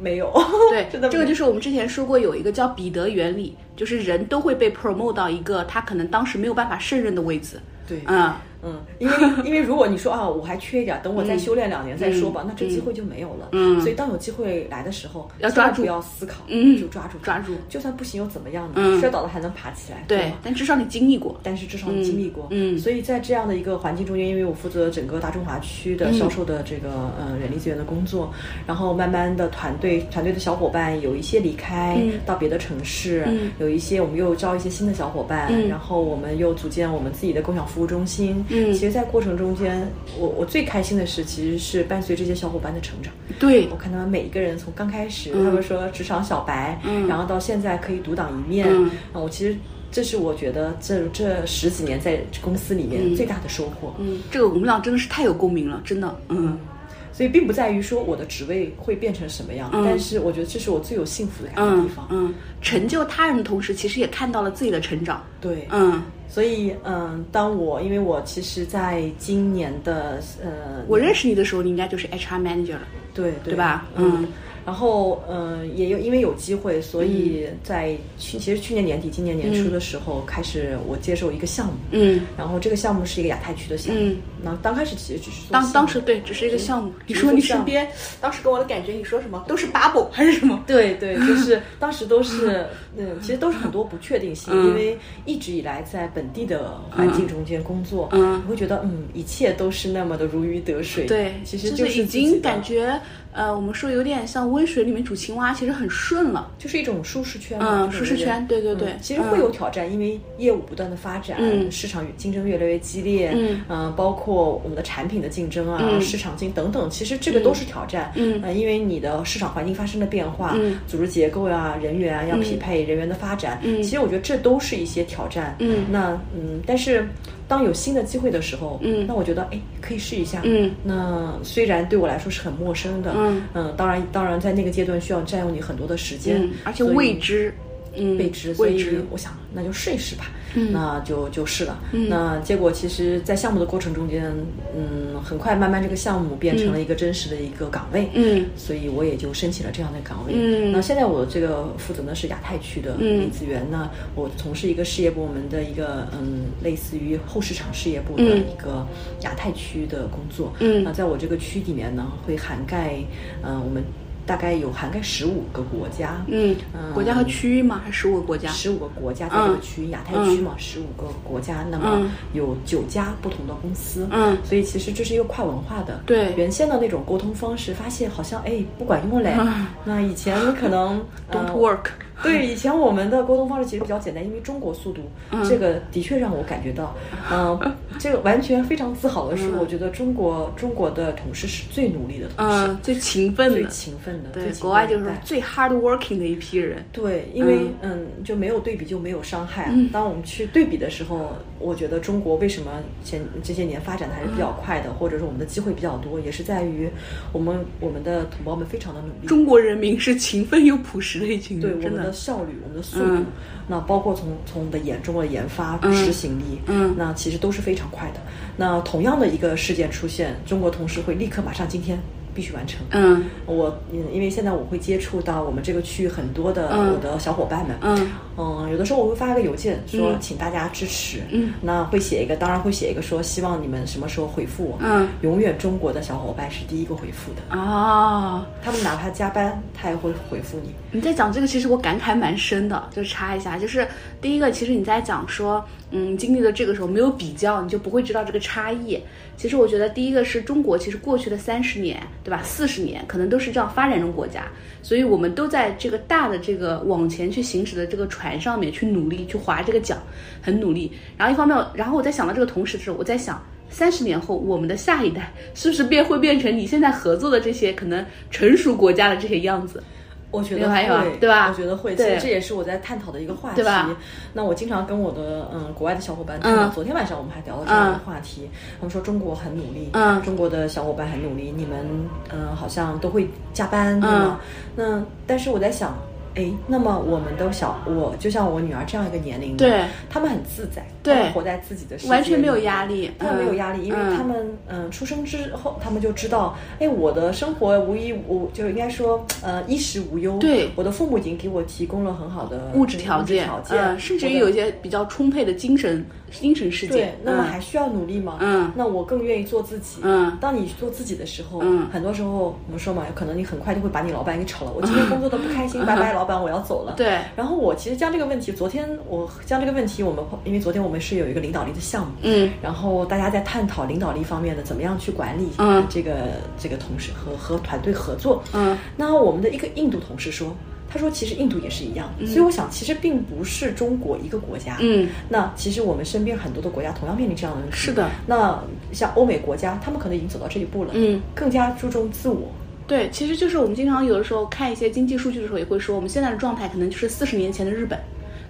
没有，对，这个就是我们之前说过有一个叫彼得原理，就是人都会被 promote 到一个他可能当时没有办法胜任的位置。对，嗯。嗯，因为因为如果你说啊，我还缺一点，等我再修炼两年再说吧，那这机会就没有了。嗯，所以当有机会来的时候，要抓住，不要思考，嗯，就抓住，抓住。就算不行又怎么样呢？摔倒了还能爬起来。对，但至少你经历过，但是至少你经历过。嗯，所以在这样的一个环境中间，因为我负责整个大中华区的销售的这个呃人力资源的工作，然后慢慢的团队团队的小伙伴有一些离开到别的城市，有一些我们又招一些新的小伙伴，然后我们又组建我们自己的共享服务中心。嗯，其实，在过程。中间，我我最开心的事，其实是伴随这些小伙伴的成长。对我看他们每一个人从刚开始，他们说职场小白，然后到现在可以独当一面，啊，我其实这是我觉得这这十几年在公司里面最大的收获。嗯，这个我们俩真的是太有共鸣了，真的。嗯，所以并不在于说我的职位会变成什么样，但是我觉得这是我最有幸福的地方。嗯，成就他人的同时，其实也看到了自己的成长。对，嗯。所以，嗯，当我因为我其实在今年的呃，我认识你的时候，你应该就是 HR manager 了，对对吧？嗯。然后，嗯，也有因为有机会，所以在去其实去年年底、今年年初的时候，开始我接受一个项目，嗯，然后这个项目是一个亚太区的项目。那刚开始其实只是当当时对，只是一个项目。你说你身边当时给我的感觉，你说什么都是 bubble 还是什么？对对，就是 当时都是，嗯，其实都是很多不确定性，因为一直以来在本地的环境中间工作，嗯，你会觉得嗯，一切都是那么的如鱼得水。对，其实就是已经感觉。呃，我们说有点像温水里面煮青蛙，其实很顺了，就是一种舒适圈。嗯，舒适圈，对对对。其实会有挑战，因为业务不断的发展，市场竞争越来越激烈。嗯，包括我们的产品的竞争啊，市场竞等等，其实这个都是挑战。嗯，因为你的市场环境发生了变化，组织结构呀，人员要匹配人员的发展。嗯，其实我觉得这都是一些挑战。嗯，那嗯，但是。当有新的机会的时候，嗯，那我觉得哎，可以试一下，嗯，那虽然对我来说是很陌生的，嗯。嗯，当然当然在那个阶段需要占用你很多的时间，而且未知，嗯，未知，所以我想那就试一试吧。那就就试了。那结果其实，在项目的过程中间，嗯，很快慢慢这个项目变成了一个真实的一个岗位。嗯，所以我也就申请了这样的岗位。嗯，那现在我这个负责的是亚太区的人力资源。那我从事一个事业部门的一个嗯，类似于后市场事业部的一个亚太区的工作。嗯，那在我这个区里面呢，会涵盖嗯我们。大概有涵盖十五个国家，嗯，国家和区域吗？还是十五个国家？十五个国家在这个区域，亚太区嘛，十五个国家，那么有九家不同的公司，嗯，所以其实这是一个跨文化的。对，原先的那种沟通方式，发现好像哎不管用嘞。那以前可能 don't work。对，以前我们的沟通方式其实比较简单，因为中国速度，这个的确让我感觉到，嗯，这个完全非常自豪的是，我觉得中国中国的同事是最努力的同事，最勤奋的，最勤奋的。对，国外就是最 hard working 的一批人。对，因为嗯，就没有对比就没有伤害。当我们去对比的时候，我觉得中国为什么前这些年发展的还是比较快的，或者说我们的机会比较多，也是在于我们我们的同胞们非常的努力。中国人民是勤奋又朴实的一群人，对我们的效率、我们的速度，那包括从从我们的眼中的研发、执行力，嗯，那其实都是非常快的。那同样的一个事件出现，中国同事会立刻马上今天。必须完成。嗯，我因为现在我会接触到我们这个区域很多的我的小伙伴们。嗯，嗯，有的时候我会发个邮件说请大家支持。嗯，那会写一个，当然会写一个说希望你们什么时候回复我。嗯，永远中国的小伙伴是第一个回复的。哦，他们哪怕加班，他也会回复你。你在讲这个，其实我感慨蛮深的。就插一下，就是第一个，其实你在讲说，嗯，经历了这个时候没有比较，你就不会知道这个差异。其实我觉得第一个是中国，其实过去的三十年。对吧？四十年可能都是这样发展中国家，所以我们都在这个大的这个往前去行驶的这个船上面去努力去划这个桨，很努力。然后一方面，然后我在想到这个同时的时候，我在想，三十年后我们的下一代是不是变会变成你现在合作的这些可能成熟国家的这些样子？我觉得会，对吧？我觉得会，其实这也是我在探讨的一个话题。那我经常跟我的嗯国外的小伙伴谈，昨天晚上我们还聊了这样的话题。他们说中国很努力，中国的小伙伴很努力，你们嗯好像都会加班，对吗？那但是我在想。哎，那么我们都小我就像我女儿这样一个年龄，对，他们很自在，对，活在自己的世界，完全没有压力，他们没有压力，因为他们嗯出生之后，他们就知道，哎，我的生活无一无，就应该说呃衣食无忧，对，我的父母已经给我提供了很好的物质条件，条件，甚至于有一些比较充沛的精神。精神世界，对，那么还需要努力吗？嗯，那我更愿意做自己。嗯，当你做自己的时候，嗯，很多时候我们说嘛，可能你很快就会把你老板给炒了。我今天工作的不开心，拜拜，老板，我要走了。对。然后我其实将这个问题，昨天我将这个问题，我们因为昨天我们是有一个领导力的项目，嗯，然后大家在探讨领导力方面的怎么样去管理，嗯，这个这个同事和和团队合作，嗯，那我们的一个印度同事说。他说：“其实印度也是一样，所以我想，其实并不是中国一个国家。嗯，那其实我们身边很多的国家同样面临这样的问题。是的，那像欧美国家，他们可能已经走到这一步了。嗯，更加注重自我。对，其实就是我们经常有的时候看一些经济数据的时候，也会说，我们现在的状态可能就是四十年前的日本，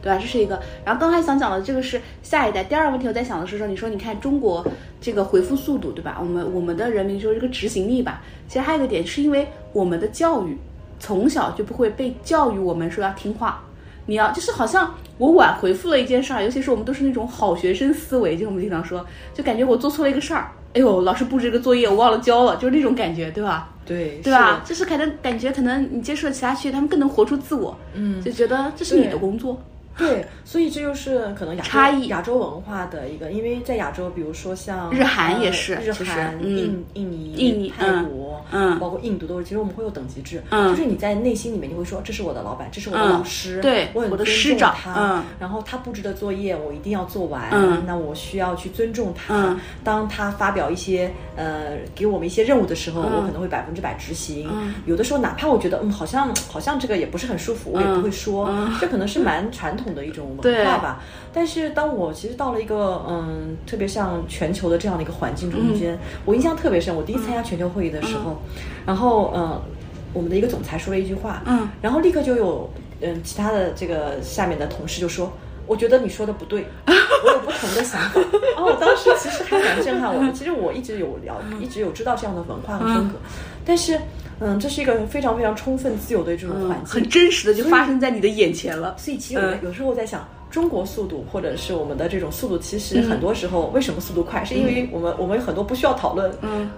对吧？这是一个。然后刚才想讲的这个是下一代。第二个问题，我在想的是说，你说你看中国这个回复速度，对吧？我们我们的人民说这个执行力吧，其实还有一个点，是因为我们的教育。”从小就不会被教育，我们说要听话，你要就是好像我晚回复了一件事儿，尤其是我们都是那种好学生思维，就我们经常说，就感觉我做错了一个事儿，哎呦，老师布置一个作业我忘了交了，就是那种感觉，对吧？对，对吧？就是可能感觉可能你接触了其他区域，他们更能活出自我，嗯，就觉得这是你的工作。对，所以这就是可能差异亚洲文化的一个，因为在亚洲，比如说像日韩也是，日韩、印印尼、印尼、泰国，嗯，包括印度都是。其实我们会有等级制，嗯，就是你在内心里面就会说，这是我的老板，这是我的老师，对，我很尊重他，嗯，然后他布置的作业我一定要做完，嗯，那我需要去尊重他。当他发表一些呃给我们一些任务的时候，我可能会百分之百执行。有的时候哪怕我觉得嗯好像好像这个也不是很舒服，我也不会说，这可能是蛮传统。统的一种文化吧，但是当我其实到了一个嗯，特别像全球的这样的一个环境中间，我印象特别深。我第一次参加全球会议的时候，然后嗯，我们的一个总裁说了一句话，嗯，然后立刻就有嗯其他的这个下面的同事就说，我觉得你说的不对，我有不同的想法。然后我当时其实还蛮震撼我。其实我一直有聊，一直有知道这样的文化和风格，但是。嗯，这是一个非常非常充分自由的这种环境，很真实的就发生在你的眼前了。所以其实有有时候在想，中国速度或者是我们的这种速度，其实很多时候为什么速度快，是因为我们我们有很多不需要讨论。嗯。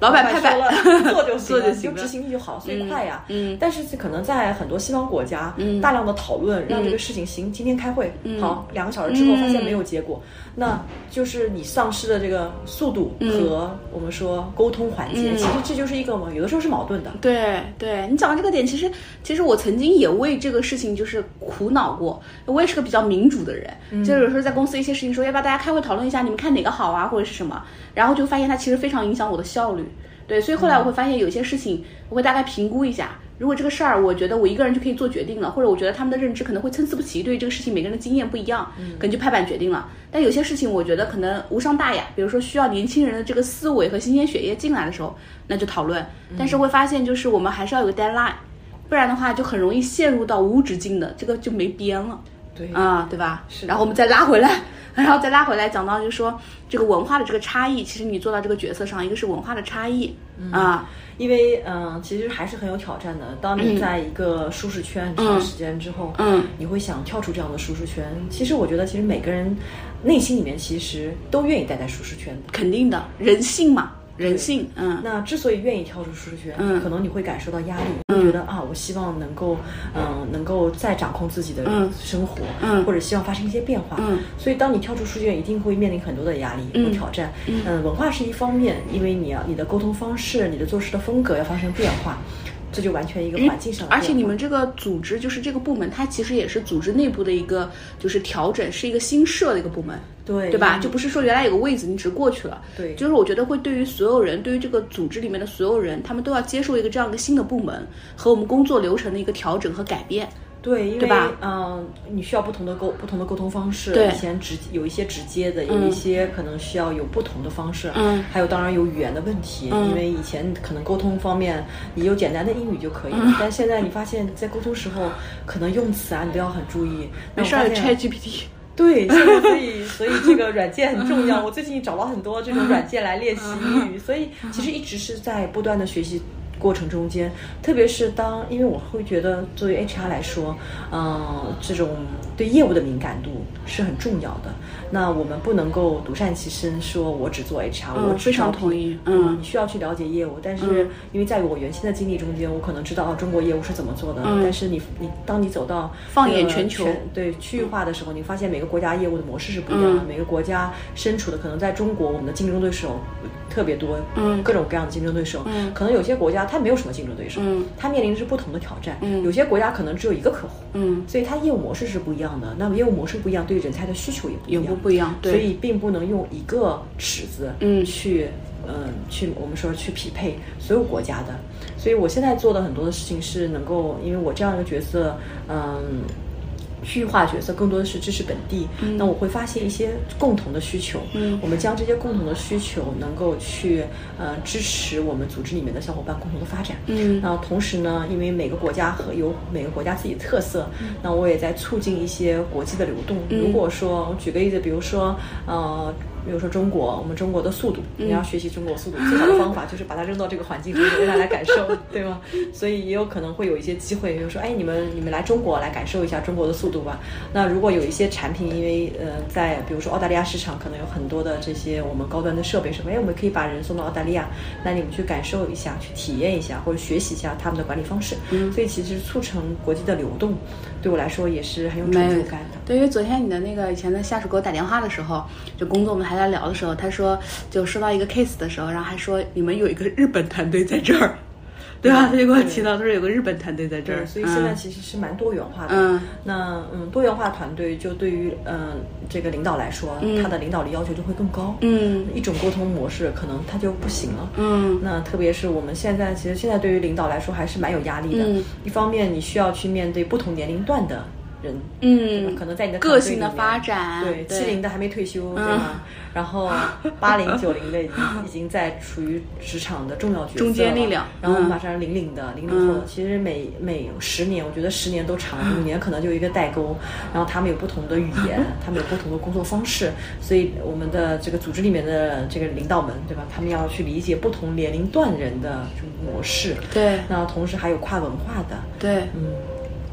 老板拍板了，做就 行了，就执行力就好，所以快呀。嗯，但是可能在很多西方国家，大量的讨论让这个事情行。今天开会，好，两个小时之后发现没有结果，那就是你丧失的这个速度和我们说沟通环节，其实这就是一个嘛，有的时候是矛盾的。对，对你讲到这个点，其实其实我曾经也为这个事情就是苦恼过。我也是个比较民主的人，就是有时候在公司一些事情说要不要大家开会讨论一下，你们看哪个好啊，或者是什么，然后就发现它其实非常影响我的效率。对，所以后来我会发现有些事情，我会大概评估一下，如果这个事儿，我觉得我一个人就可以做决定了，或者我觉得他们的认知可能会参差不齐，对于这个事情每个人的经验不一样，可能就拍板决定了。但有些事情，我觉得可能无伤大雅，比如说需要年轻人的这个思维和新鲜血液进来的时候，那就讨论。但是会发现，就是我们还是要有个 deadline，不然的话就很容易陷入到无止境的这个就没边了。对啊，对吧？是。然后我们再拉回来，然后再拉回来讲到，就是说这个文化的这个差异，其实你做到这个角色上，一个是文化的差异啊。因为嗯，其实还是很有挑战的。当你在一个舒适圈很长时间之后，嗯，你会想跳出这样的舒适圈。其实我觉得，其实每个人内心里面其实都愿意待在舒适圈，肯定的，人性嘛。人性，嗯，那之所以愿意跳出舒适圈，嗯，可能你会感受到压力，会觉得啊，我希望能够，嗯，能够再掌控自己的生活，嗯，或者希望发生一些变化，嗯，所以当你跳出舒适圈，一定会面临很多的压力和挑战，嗯，文化是一方面，因为你要你的沟通方式、你的做事的风格要发生变化。这就完全一个环境上，而且你们这个组织就是这个部门，它其实也是组织内部的一个就是调整，是一个新设的一个部门，对对吧？就不是说原来有个位子你只是过去了，对，就是我觉得会对于所有人，对于这个组织里面的所有人，他们都要接受一个这样一个新的部门和我们工作流程的一个调整和改变。对，因为嗯，你需要不同的沟不同的沟通方式。对，以前直有一些直接的，有一些可能需要有不同的方式。嗯，还有当然有语言的问题，因为以前可能沟通方面你有简单的英语就可以了，但现在你发现，在沟通时候可能用词啊，你都要很注意。没事，ChatGPT。对，所以 所以这个软件很重要。我最近找了很多这种软件来练习英语，所以其实一直是在不断的学习。过程中间，特别是当，因为我会觉得作为 HR 来说，嗯，这种对业务的敏感度是很重要的。那我们不能够独善其身，说我只做 HR，我非常同意。嗯，你需要去了解业务，但是因为在我原先的经历中间，我可能知道中国业务是怎么做的。嗯，但是你你当你走到放眼全球，对区域化的时候，你发现每个国家业务的模式是不一样的，每个国家身处的可能在中国，我们的竞争对手特别多，嗯，各种各样的竞争对手，嗯，可能有些国家。它没有什么竞争对手，嗯，它面临的是不同的挑战，嗯，有些国家可能只有一个客户，嗯，所以它业务模式是不一样的。那么业务模式不一样，对人才的需求也不一样，不一样，所以并不能用一个尺子，嗯，去，嗯，去我们说去匹配所有国家的。所以我现在做的很多的事情是能够，因为我这样一个角色，嗯。区域化角色更多的是支持本地，那我会发现一些共同的需求，我们将这些共同的需求能够去呃支持我们组织里面的小伙伴共同的发展。嗯，那同时呢，因为每个国家和有每个国家自己的特色，那我也在促进一些国际的流动。如果说我举个例子，比如说呃。比如说中国，我们中国的速度，你要学习中国速度，最好的方法就是把它扔到这个环境中，让它来感受，对吗？所以也有可能会有一些机会，比如说，哎，你们你们来中国来感受一下中国的速度吧。那如果有一些产品，因为呃，在比如说澳大利亚市场，可能有很多的这些我们高端的设备什么，哎，我们可以把人送到澳大利亚，那你们去感受一下，去体验一下，或者学习一下他们的管理方式。嗯，所以其实促成国际的流动，对我来说也是很有成就感的。对，因为昨天你的那个以前的下属给我打电话的时候，就工作我们还。在聊的时候，他说就收到一个 case 的时候，然后还说你们有一个日本团队在这儿，对吧？他就给我提到，他说有个日本团队在这儿，所以现在其实是蛮多元化的。嗯，那嗯，多元化团队就对于嗯这个领导来说，他的领导力要求就会更高。嗯，一种沟通模式可能他就不行了。嗯，那特别是我们现在，其实现在对于领导来说还是蛮有压力的。一方面，你需要去面对不同年龄段的。人，嗯，可能在你的个性的发展，对，七零的还没退休，对吗？然后 八零九零的已经已经在处于职场的重要角色，中坚力量。然后马上零零的零零后，其实每每十年，我觉得十年都长，五年可能就一个代沟。然后他们有不同的语言，他们有不同的工作方式，所以我们的这个组织里面的这个领导们，对吧？他们要去理解不同年龄段人的模式。对，那同时还有跨文化的。对，嗯。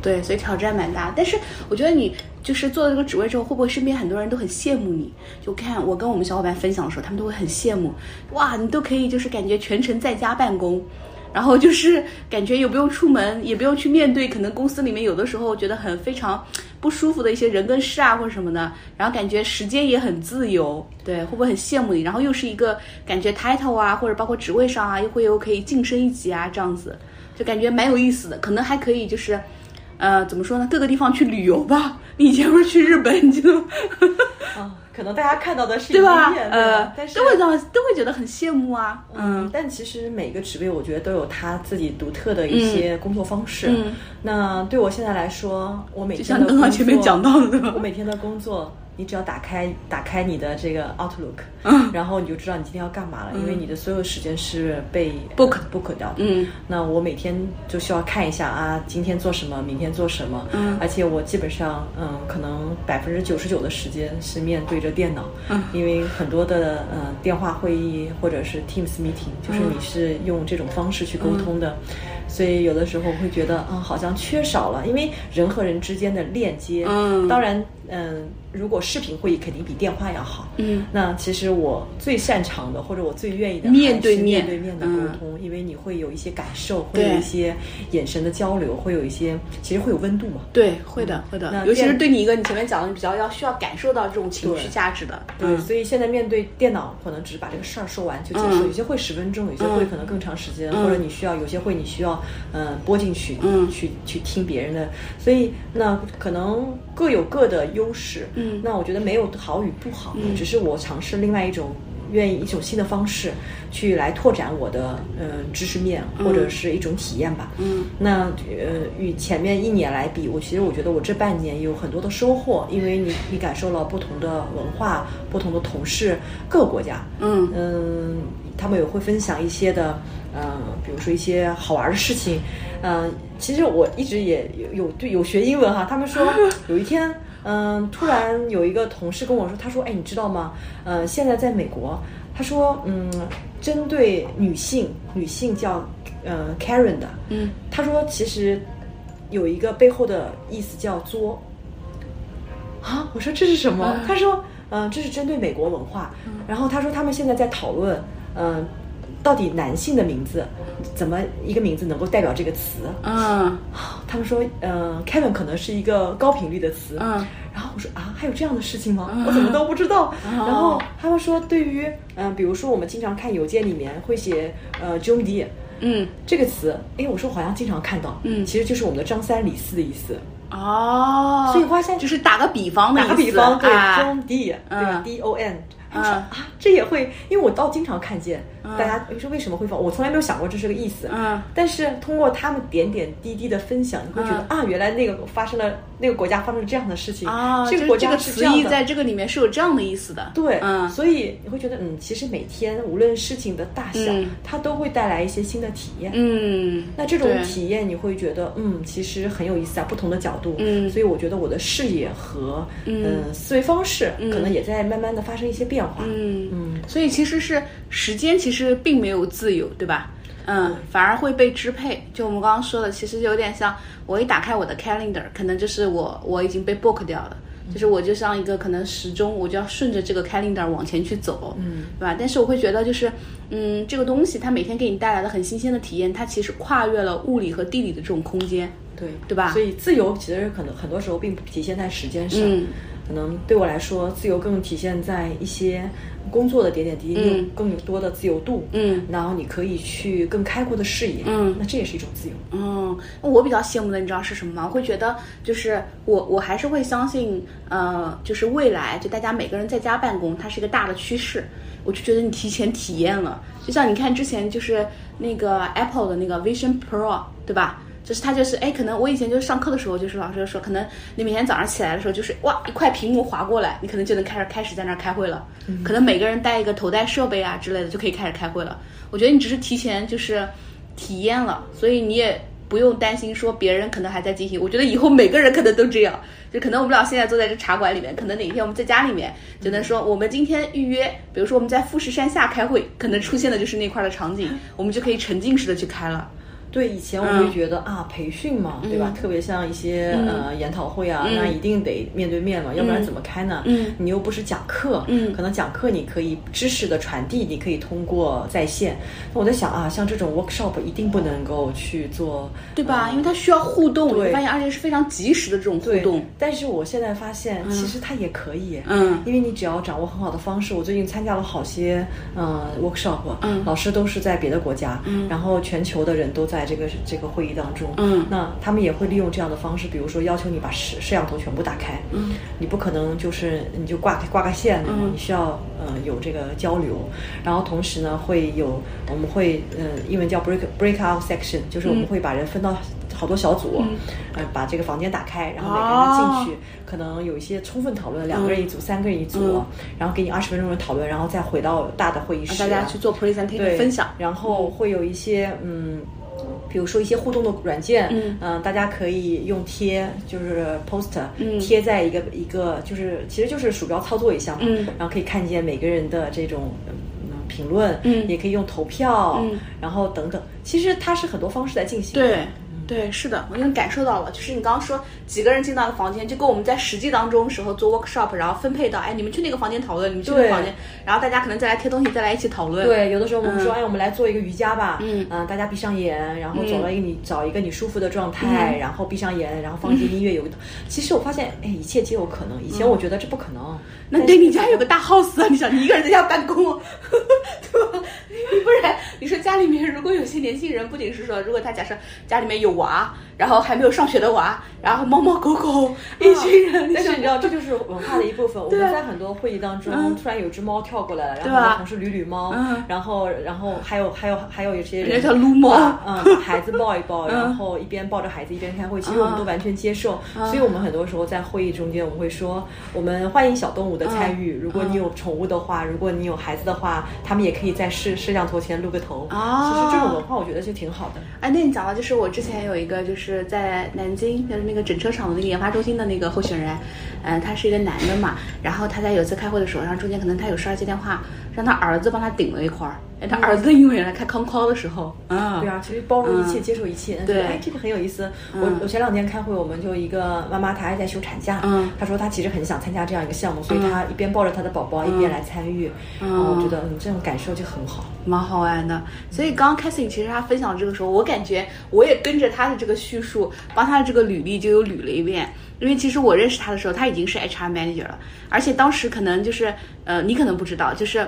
对，所以挑战蛮大。但是我觉得你就是做了这个职位之后，会不会身边很多人都很羡慕你？就看我跟我们小伙伴分享的时候，他们都会很羡慕。哇，你都可以就是感觉全程在家办公，然后就是感觉也不用出门，也不用去面对可能公司里面有的时候觉得很非常不舒服的一些人跟事啊或者什么的。然后感觉时间也很自由。对，会不会很羡慕你？然后又是一个感觉 title 啊，或者包括职位上啊，又会有可以晋升一级啊这样子，就感觉蛮有意思的。可能还可以就是。呃，怎么说呢？各个地方去旅游吧。你以前不是去日本，你就啊，可能大家看到的是对吧？一面，呃，但是都会让都会觉得很羡慕啊。嗯，但其实每个职位我觉得都有他自己独特的一些工作方式。嗯，那对我现在来说，我每天就像刚刚前面讲到的，我每天的工作。你只要打开打开你的这个 Outlook，嗯然后你就知道你今天要干嘛了，因为你的所有时间是被 book book 掉的。嗯，那我每天就需要看一下啊，今天做什么，明天做什么。嗯，而且我基本上嗯，可能百分之九十九的时间是面对着电脑。嗯，因为很多的呃电话会议或者是 Teams meeting，就是你是用这种方式去沟通的，所以有的时候会觉得啊，好像缺少了，因为人和人之间的链接。嗯，当然嗯。如果视频会议肯定比电话要好，嗯，那其实我最擅长的或者我最愿意的面对面对面的沟通，嗯、因为你会有一些感受，会有一些眼神的交流，会有一些其实会有温度嘛。对，会的，会的。那尤其是对你一个你前面讲的，你比较要需要感受到这种情绪价值的。对，所以现在面对电脑，可能只是把这个事儿说完就结束。有些会十分钟，有些会可能更长时间，或者你需要有些会你需要嗯播进去，嗯，去去听别人的。所以那可能各有各的优势。嗯，那我觉得没有。好与不好，只是我尝试另外一种，愿意一种新的方式，去来拓展我的呃知识面或者是一种体验吧。嗯，那呃与前面一年来比，我其实我觉得我这半年有很多的收获，因为你你感受了不同的文化、不同的同事，各个国家。嗯嗯，他们也会分享一些的，呃，比如说一些好玩的事情。嗯，其实我一直也有有对有学英文哈，他们说 有一天。嗯，突然有一个同事跟我说，他说：“哎，你知道吗？呃，现在在美国，他说，嗯，针对女性，女性叫呃 Karen 的，嗯，他说其实有一个背后的意思叫作。啊，我说这是什么？他说，嗯，这是针对美国文化。然后他说他们现在在讨论，嗯，到底男性的名字怎么一个名字能够代表这个词？嗯，他们说，嗯，Kevin 可能是一个高频率的词。嗯。然后我说啊，还有这样的事情吗？我怎么都不知道。然后他们说，对于嗯，比如说我们经常看邮件里面会写呃 John Deere，嗯，这个词，哎，我说好像经常看到，嗯，其实就是我们的张三李四的意思。哦，所以发现就是打个比方的打个比方，对，John Deere，对吧？D O N。嗯啊，这也会，因为我倒经常看见大家你说为什么会放，我从来没有想过这是个意思。嗯，但是通过他们点点滴滴的分享，你会觉得啊，原来那个发生了那个国家发生了这样的事情啊，这个国家词义在这个里面是有这样的意思的。对，嗯，所以你会觉得嗯，其实每天无论事情的大小，它都会带来一些新的体验。嗯，那这种体验你会觉得嗯，其实很有意思啊，不同的角度。嗯，所以我觉得我的视野和嗯思维方式可能也在慢慢的发生一些变化。嗯嗯。所以其实是时间，其实并没有自由，对吧？嗯，反而会被支配。就我们刚刚说的，其实有点像我一打开我的 calendar，可能就是我我已经被 book 掉了，就是我就像一个可能时钟，我就要顺着这个 calendar 往前去走，嗯，对吧？但是我会觉得，就是嗯，这个东西它每天给你带来的很新鲜的体验，它其实跨越了物理和地理的这种空间，对对吧？所以自由其实可能很多时候并不体现在时间上，嗯，可能对我来说，自由更体现在一些。工作的点点滴滴，嗯，更有多的自由度，嗯，然后你可以去更开阔的视野，嗯，那这也是一种自由，嗯，我比较羡慕的，你知道是什么吗？我会觉得，就是我我还是会相信，呃，就是未来就大家每个人在家办公，它是一个大的趋势，我就觉得你提前体验了，就像你看之前就是那个 Apple 的那个 Vision Pro，对吧？就是他就是哎，可能我以前就是上课的时候，就是老师就说，可能你每天早上起来的时候，就是哇，一块屏幕划过来，你可能就能开始开始在那儿开会了。嗯、可能每个人带一个头戴设备啊之类的，就可以开始开会了。我觉得你只是提前就是体验了，所以你也不用担心说别人可能还在进行。我觉得以后每个人可能都这样，就可能我们俩现在坐在这茶馆里面，可能哪天我们在家里面就能说，我们今天预约，比如说我们在富士山下开会，可能出现的就是那块的场景，我们就可以沉浸式的去开了。对，以前我会觉得、啊，培训嘛，对吧？特别像一些、呃研讨会啊，那一定得面对面嘛，要不然怎么开呢？嗯，你又不是讲课，嗯，可能讲课你可以知识的传递，你可以通过在线。那我在想啊，像这种 workshop 一定不能够去做，对吧？因为它需要互动，对你发现而且是非常及时的这种互动。但是我现在发现，其实它也可以，嗯，因为你只要掌握很好的方式。我最近参加了好些呃 workshop，嗯，老师都是在别的国家，嗯，然后全球的人都在。在这个这个会议当中。嗯，那他们也会利用这样的方式，比如说要求你把摄摄像头全部打开。嗯，你不可能就是你就挂挂个线，你需要呃有这个交流。然后同时呢，会有我们会呃英文叫 break break out section，就是我们会把人分到。好多小组，嗯，把这个房间打开，然后每个人进去，可能有一些充分讨论，两个人一组，三个人一组，然后给你二十分钟的讨论，然后再回到大的会议室，大家去做 presentation 分享，然后会有一些嗯，比如说一些互动的软件，嗯，大家可以用贴，就是 poster，贴在一个一个，就是其实就是鼠标操作一下嘛，然后可以看见每个人的这种。评论，嗯，也可以用投票，嗯，然后等等，其实它是很多方式在进行。对，对，是的，我已经感受到了，就是你刚刚说几个人进到个房间，就跟我们在实际当中时候做 workshop，然后分配到，哎，你们去那个房间讨论，你们去那个房间，然后大家可能再来贴东西，再来一起讨论。对，有的时候我们说，哎，我们来做一个瑜伽吧，嗯，嗯，大家闭上眼，然后找到一个你找一个你舒服的状态，然后闭上眼，然后放些音乐，有，其实我发现，哎，一切皆有可能。以前我觉得这不可能。那对你家有个大 house 啊？你想你一个人在家办公，对吧？不然你说家里面如果有些年轻人，不仅是说，如果他假设家里面有娃。然后还没有上学的娃，然后猫猫狗狗 一群人，但是你知道这就是文化的一部分。我们在很多会议当中，突然有只猫跳过来了，然后同事捋捋猫，然后然后还有还有还有一些人叫撸猫，嗯，孩子抱一抱，然后一边抱着孩子一边开会，其实我们都完全接受。所以我们很多时候在会议中间，我们会说，我们欢迎小动物的参与。如果你有宠物的话，如果你有孩子的话，他们也可以在摄摄像头前露个头。其实这种文化我觉得就挺好的。哎，那你讲的就是我之前还有一个就是。在南京，就是那个整车厂的那个研发中心的那个候选人，嗯，他是一个男的嘛，然后他在有次开会的时候，然后中间可能他有事接电话，让他儿子帮他顶了一块儿。哎，他儿子因为来开康康的时候，啊，对啊，其实包容一切，接受一切，对，哎，这个很有意思。我我前两天开会，我们就一个妈妈，她还在休产假，嗯，她说她其实很想参加这样一个项目，所以她一边抱着她的宝宝，一边来参与，嗯，我觉得你这种感受就很好，蛮好玩的。所以刚刚 k a s i y 其实她分享这个时候，我感觉我也跟着她的这个叙述，帮她的这个履历就又捋了一遍。因为其实我认识他的时候，他已经是 HR manager 了，而且当时可能就是，呃，你可能不知道，就是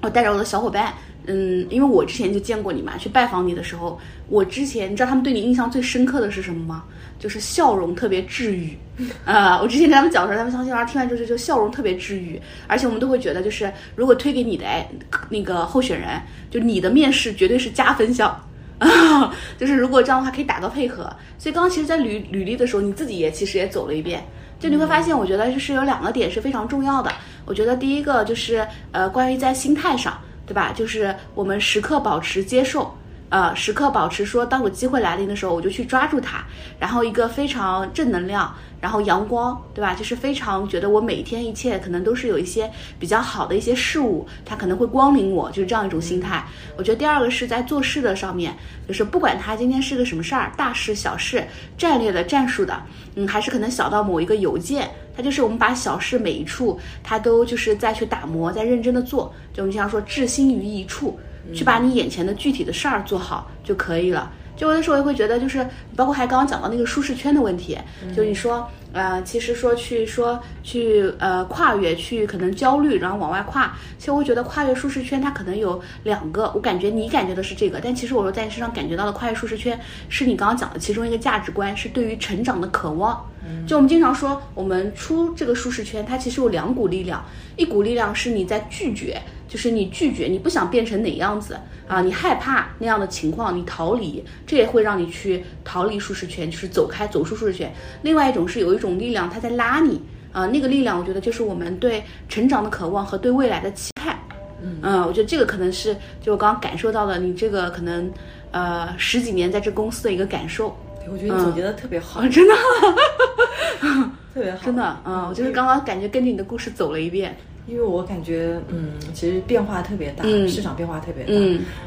我带着我的小伙伴。嗯，因为我之前就见过你嘛，去拜访你的时候，我之前你知道他们对你印象最深刻的是什么吗？就是笑容特别治愈。啊，我之前跟他们讲的时候，他们相信啊，听完之后就笑容特别治愈，而且我们都会觉得，就是如果推给你的哎那个候选人，就你的面试绝对是加分项。啊，就是如果这样的话可以打个配合。所以刚刚其实，在履履历的时候，你自己也其实也走了一遍，就你会发现，我觉得就是有两个点是非常重要的。我觉得第一个就是呃，关于在心态上。对吧？就是我们时刻保持接受，呃，时刻保持说，当我机会来临的时候，我就去抓住它。然后一个非常正能量，然后阳光，对吧？就是非常觉得我每天一切可能都是有一些比较好的一些事物，它可能会光临我，就是这样一种心态。我觉得第二个是在做事的上面，就是不管它今天是个什么事儿，大事小事，战略的战术的，嗯，还是可能小到某一个邮件。它就是我们把小事每一处，它都就是再去打磨，再认真的做。就我们经常说，置心于一处，去把你眼前的具体的事儿做好就可以了。就有的时候也会觉得，就是包括还刚刚讲到那个舒适圈的问题，就你说，呃，其实说去说去呃跨越，去可能焦虑，然后往外跨。其实我觉得跨越舒适圈，它可能有两个。我感觉你感觉的是这个，但其实我说在你身上感觉到的跨越舒适圈，是你刚刚讲的其中一个价值观，是对于成长的渴望。就我们经常说，我们出这个舒适圈，它其实有两股力量，一股力量是你在拒绝，就是你拒绝，你不想变成哪样子啊，你害怕那样的情况，你逃离，这也会让你去逃离舒适圈，就是走开，走出舒适圈。另外一种是有一种力量，它在拉你啊，那个力量，我觉得就是我们对成长的渴望和对未来的期盼。嗯，我觉得这个可能是就我刚刚感受到了你这个可能呃十几年在这公司的一个感受。我觉得你总结的 特别好，真的，特别好，真的，嗯，我就是刚刚感觉跟着你的故事走了一遍，因为我感觉，嗯，其实变化特别大，市场变化特别大，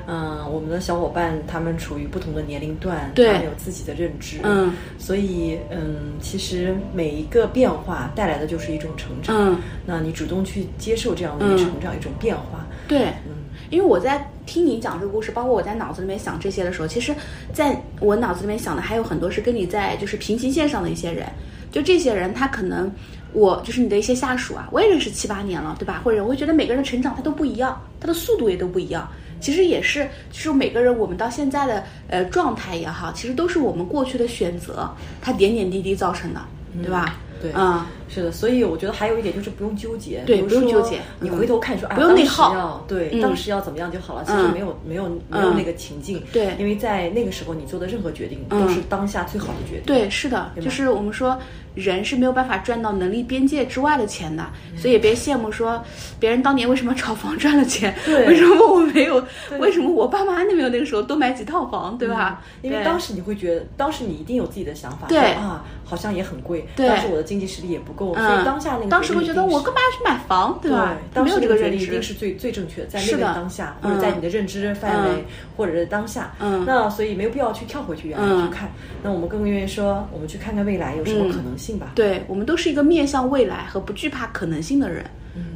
嗯，我们的小伙伴他们处于不同的年龄段，他们有自己的认知，嗯，所以，嗯，其实每一个变化带来的就是一种成长，嗯，那你主动去接受这样的一个成长，一种变化，对，嗯，因为我在。听你讲这个故事，包括我在脑子里面想这些的时候，其实在我脑子里面想的还有很多是跟你在就是平行线上的一些人，就这些人他可能我就是你的一些下属啊，我也认识七八年了，对吧？或者我会觉得每个人的成长他都不一样，他的速度也都不一样。其实也是，就是每个人我们到现在的呃状态也好，其实都是我们过去的选择，它点点滴滴造成的，对吧？对，嗯，是的，所以我觉得还有一点就是不用纠结，对，不用纠结。你回头看说，不用内耗，对，当时要怎么样就好了。其实没有没有没有那个情境，对，因为在那个时候你做的任何决定都是当下最好的决定。对，是的，就是我们说。人是没有办法赚到能力边界之外的钱的，所以也别羡慕说别人当年为什么炒房赚了钱，为什么我没有？为什么我爸妈那没有那个时候多买几套房，对吧？因为当时你会觉得，当时你一定有自己的想法，对啊，好像也很贵，当时我的经济实力也不够，所以当下那个当时会觉得我干嘛要去买房，对吧？没有这个认知一定是最最正确的，在那个当下或者在你的认知范围或者是当下，嗯，那所以没有必要去跳回去原来去看，那我们更愿意说，我们去看看未来有什么可能性吧？对我们。都是一个面向未来和不惧怕可能性的人。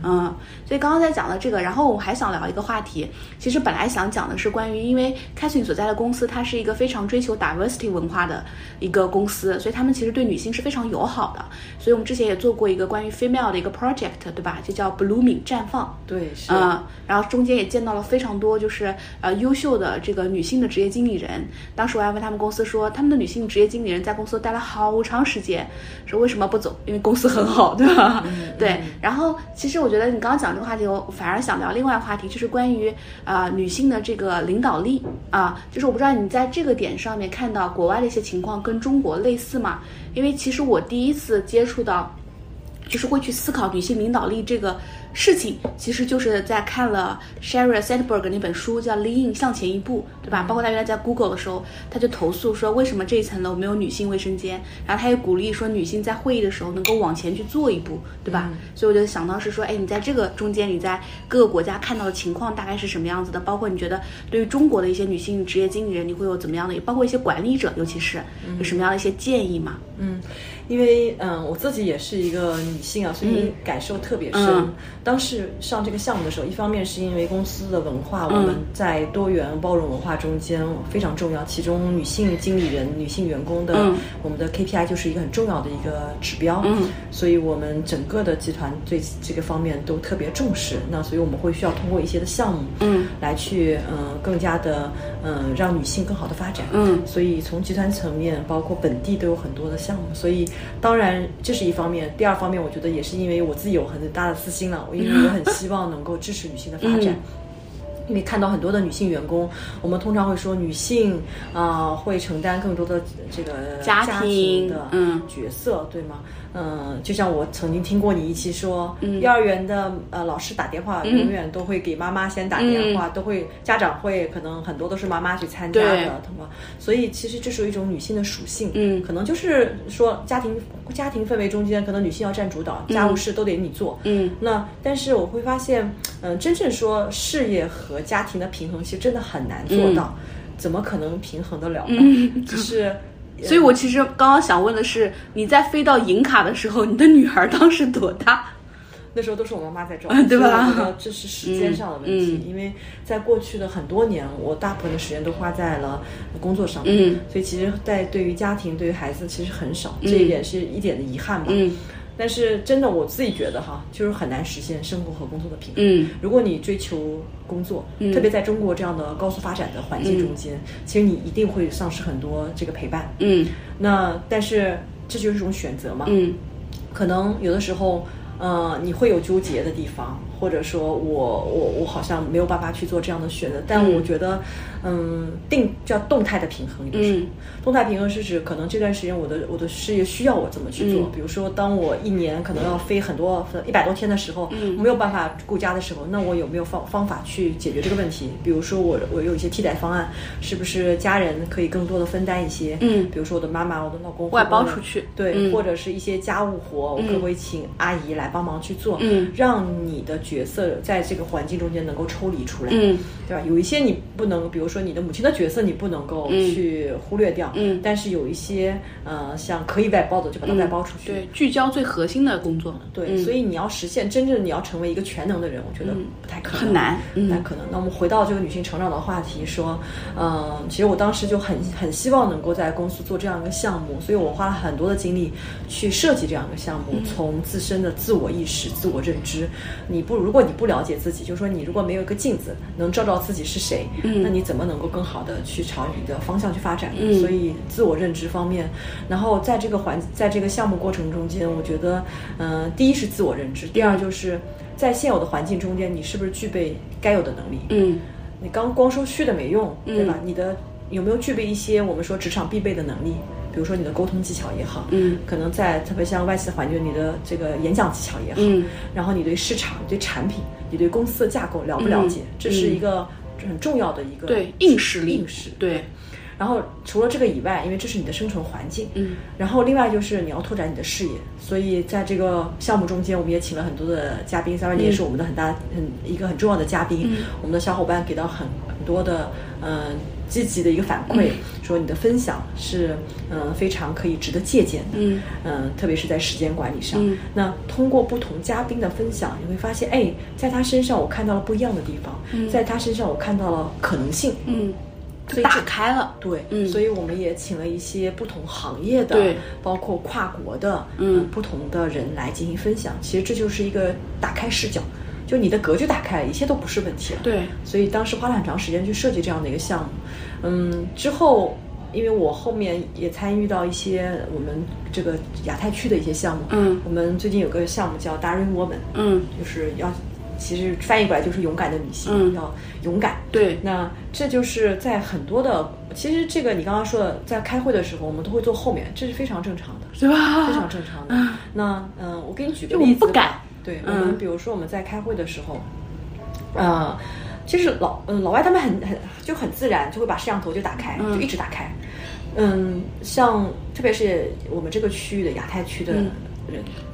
嗯，所以刚刚在讲的这个，然后我还想聊一个话题。其实本来想讲的是关于，因为 Catherine 所在的公司，它是一个非常追求 diversity 文化的一个公司，所以他们其实对女性是非常友好的。所以我们之前也做过一个关于 female 的一个 project，对吧？就叫 blooming 绽放。对，是。嗯，然后中间也见到了非常多就是呃优秀的这个女性的职业经理人。当时我还问他们公司说，他们的女性职业经理人在公司待了好长时间，说为什么不走？因为公司很好，对吧？对。然后其实其实我觉得。你刚刚讲这个话题，我反而想聊另外话题，就是关于啊女性的这个领导力啊，就是我不知道你在这个点上面看到国外的一些情况跟中国类似吗？因为其实我第一次接触到，就是会去思考女性领导力这个。事情其实就是在看了 Sheryl Sandberg 那本书，叫《Lean 向前一步》，对吧？包括他原来在 Google 的时候，他就投诉说，为什么这一层楼没有女性卫生间？然后他也鼓励说，女性在会议的时候能够往前去做一步，对吧？所以我就想到是说，哎，你在这个中间，你在各个国家看到的情况大概是什么样子的？包括你觉得对于中国的一些女性职业经理人，你会有怎么样的？也包括一些管理者，尤其是有什么样的一些建议吗？嗯，因为嗯，我自己也是一个女性啊，所以感受特别深。当时上这个项目的时候，一方面是因为公司的文化，我们在多元包容文化中间非常重要。其中女性经理人、女性员工的我们的 KPI 就是一个很重要的一个指标，所以我们整个的集团对这个方面都特别重视。那所以我们会需要通过一些的项目，嗯，来去嗯更加的嗯让女性更好的发展，嗯。所以从集团层面，包括本地都有很多的项目。所以当然这是一方面，第二方面我觉得也是因为我自己有很大的私心了。因为我很希望能够支持女性的发展，因为看到很多的女性员工，我们通常会说女性啊会承担更多的这个家庭的角色，对吗？嗯，就像我曾经听过你一期说，幼儿园的呃老师打电话永远都会给妈妈先打电话，都会家长会可能很多都是妈妈去参加的？所以其实这是一种女性的属性，嗯，可能就是说家庭家庭氛围中间，可能女性要占主导，家务事都得你做，嗯，那但是我会发现，嗯，真正说事业和家庭的平衡，其实真的很难做到，怎么可能平衡得了呢？就是。所以，我其实刚刚想问的是，你在飞到银卡的时候，你的女儿当时多大？那时候都是我妈妈在照顾，对吧？这是时间上的问题，因为在过去的很多年，我大部分的时间都花在了工作上面，所以其实，在对于家庭、对于孩子，其实很少，这一点是一点的遗憾吧。但是真的，我自己觉得哈，就是很难实现生活和工作的平衡。嗯，如果你追求工作，特别在中国这样的高速发展的环境中间，其实你一定会丧失很多这个陪伴。嗯，那但是这就是一种选择嘛。嗯，可能有的时候，呃，你会有纠结的地方。或者说我我我好像没有办法去做这样的选择，但我觉得，嗯，定叫动态的平衡，就是动态平衡是指可能这段时间我的我的事业需要我这么去做，比如说当我一年可能要飞很多一百多天的时候，没有办法顾家的时候，那我有没有方方法去解决这个问题？比如说我我有一些替代方案，是不是家人可以更多的分担一些？嗯，比如说我的妈妈、我的老公外包出去，对，或者是一些家务活，我可不可以请阿姨来帮忙去做？嗯，让你的。角色在这个环境中间能够抽离出来，嗯，对吧？有一些你不能，比如说。你的母亲的角色你不能够去忽略掉，嗯，但是有一些呃像可以外包的就把它外包出去，对，聚焦最核心的工作，对，所以你要实现真正你要成为一个全能的人，我觉得不太可能，很难，不太可能。那我们回到这个女性成长的话题，说，嗯，其实我当时就很很希望能够在公司做这样一个项目，所以我花了很多的精力去设计这样一个项目，从自身的自我意识、自我认知，你不如果你不了解自己，就是说你如果没有一个镜子能照照自己是谁，那你怎么能够更好的去朝你的方向去发展？所以自我认知方面，然后在这个环在这个项目过程中间，我觉得，嗯，第一是自我认知，第二就是在现有的环境中间，你是不是具备该有的能力？嗯，你刚光说虚的没用，对吧？你的有没有具备一些我们说职场必备的能力？比如说你的沟通技巧也好，嗯，可能在特别像外企的环境，你的这个演讲技巧也好，嗯，然后你对市场、对产品、你对公司的架构了不了解？这是一个很重要的一个对硬实力，硬实对。然后除了这个以外，因为这是你的生存环境，嗯，然后另外就是你要拓展你的视野，所以在这个项目中间，我们也请了很多的嘉宾，三位你也是我们的很大很一个很重要的嘉宾，我们的小伙伴给到很很多的嗯积极的一个反馈，说你的分享是嗯非常可以值得借鉴的，嗯。嗯，特别是在时间管理上，嗯。那通过不同嘉宾的分享，你会发现，哎，在他身上我看到了不一样的地方，在他身上我看到了可能性，嗯。所以打开了，对，嗯，所以我们也请了一些不同行业的，对，包括跨国的，嗯，不同的人来进行分享。其实这就是一个打开视角，就你的格局打开了，一切都不是问题了。对，所以当时花了很长时间去设计这样的一个项目。嗯，之后因为我后面也参与到一些我们这个亚太区的一些项目，嗯，我们最近有个项目叫 Daring Woman，嗯，就是要。其实翻译过来就是勇敢的女性，嗯、要勇敢。对，那这就是在很多的，其实这个你刚刚说的，在开会的时候，我们都会坐后面，这是非常正常的，对吧？非常正常的。嗯、那嗯，我给你举个例子，不敢。对，我们比如说我们在开会的时候，呃，其实老嗯老外他们很很就很自然，就会把摄像头就打开，嗯、就一直打开。嗯，像特别是我们这个区域的亚太区的人。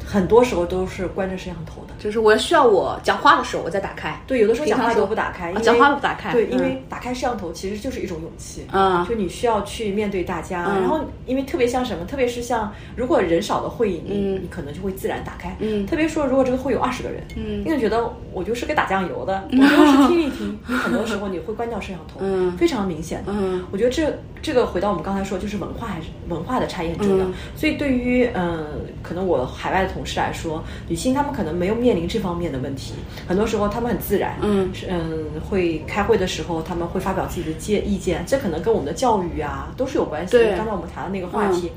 很多时候都是关着摄像头的，就是我需要我讲话的时候我再打开。对，有的时候讲话都不打开，讲话都不打开。对，因为打开摄像头其实就是一种勇气。嗯，就你需要去面对大家，然后因为特别像什么，特别是像如果人少的会议，你你可能就会自然打开。嗯，特别说如果这个会有二十个人，嗯，你就觉得我就是个打酱油的，我就是听一听。你很多时候你会关掉摄像头，嗯，非常明显的。嗯，我觉得这这个回到我们刚才说，就是文化还是文化的差异很重要。所以对于嗯，可能我海外的同事来说。女性她们可能没有面临这方面的问题，很多时候她们很自然，嗯嗯，会开会的时候他们会发表自己的建意见，这可能跟我们的教育啊都是有关系。对，刚才我们谈的那个话题，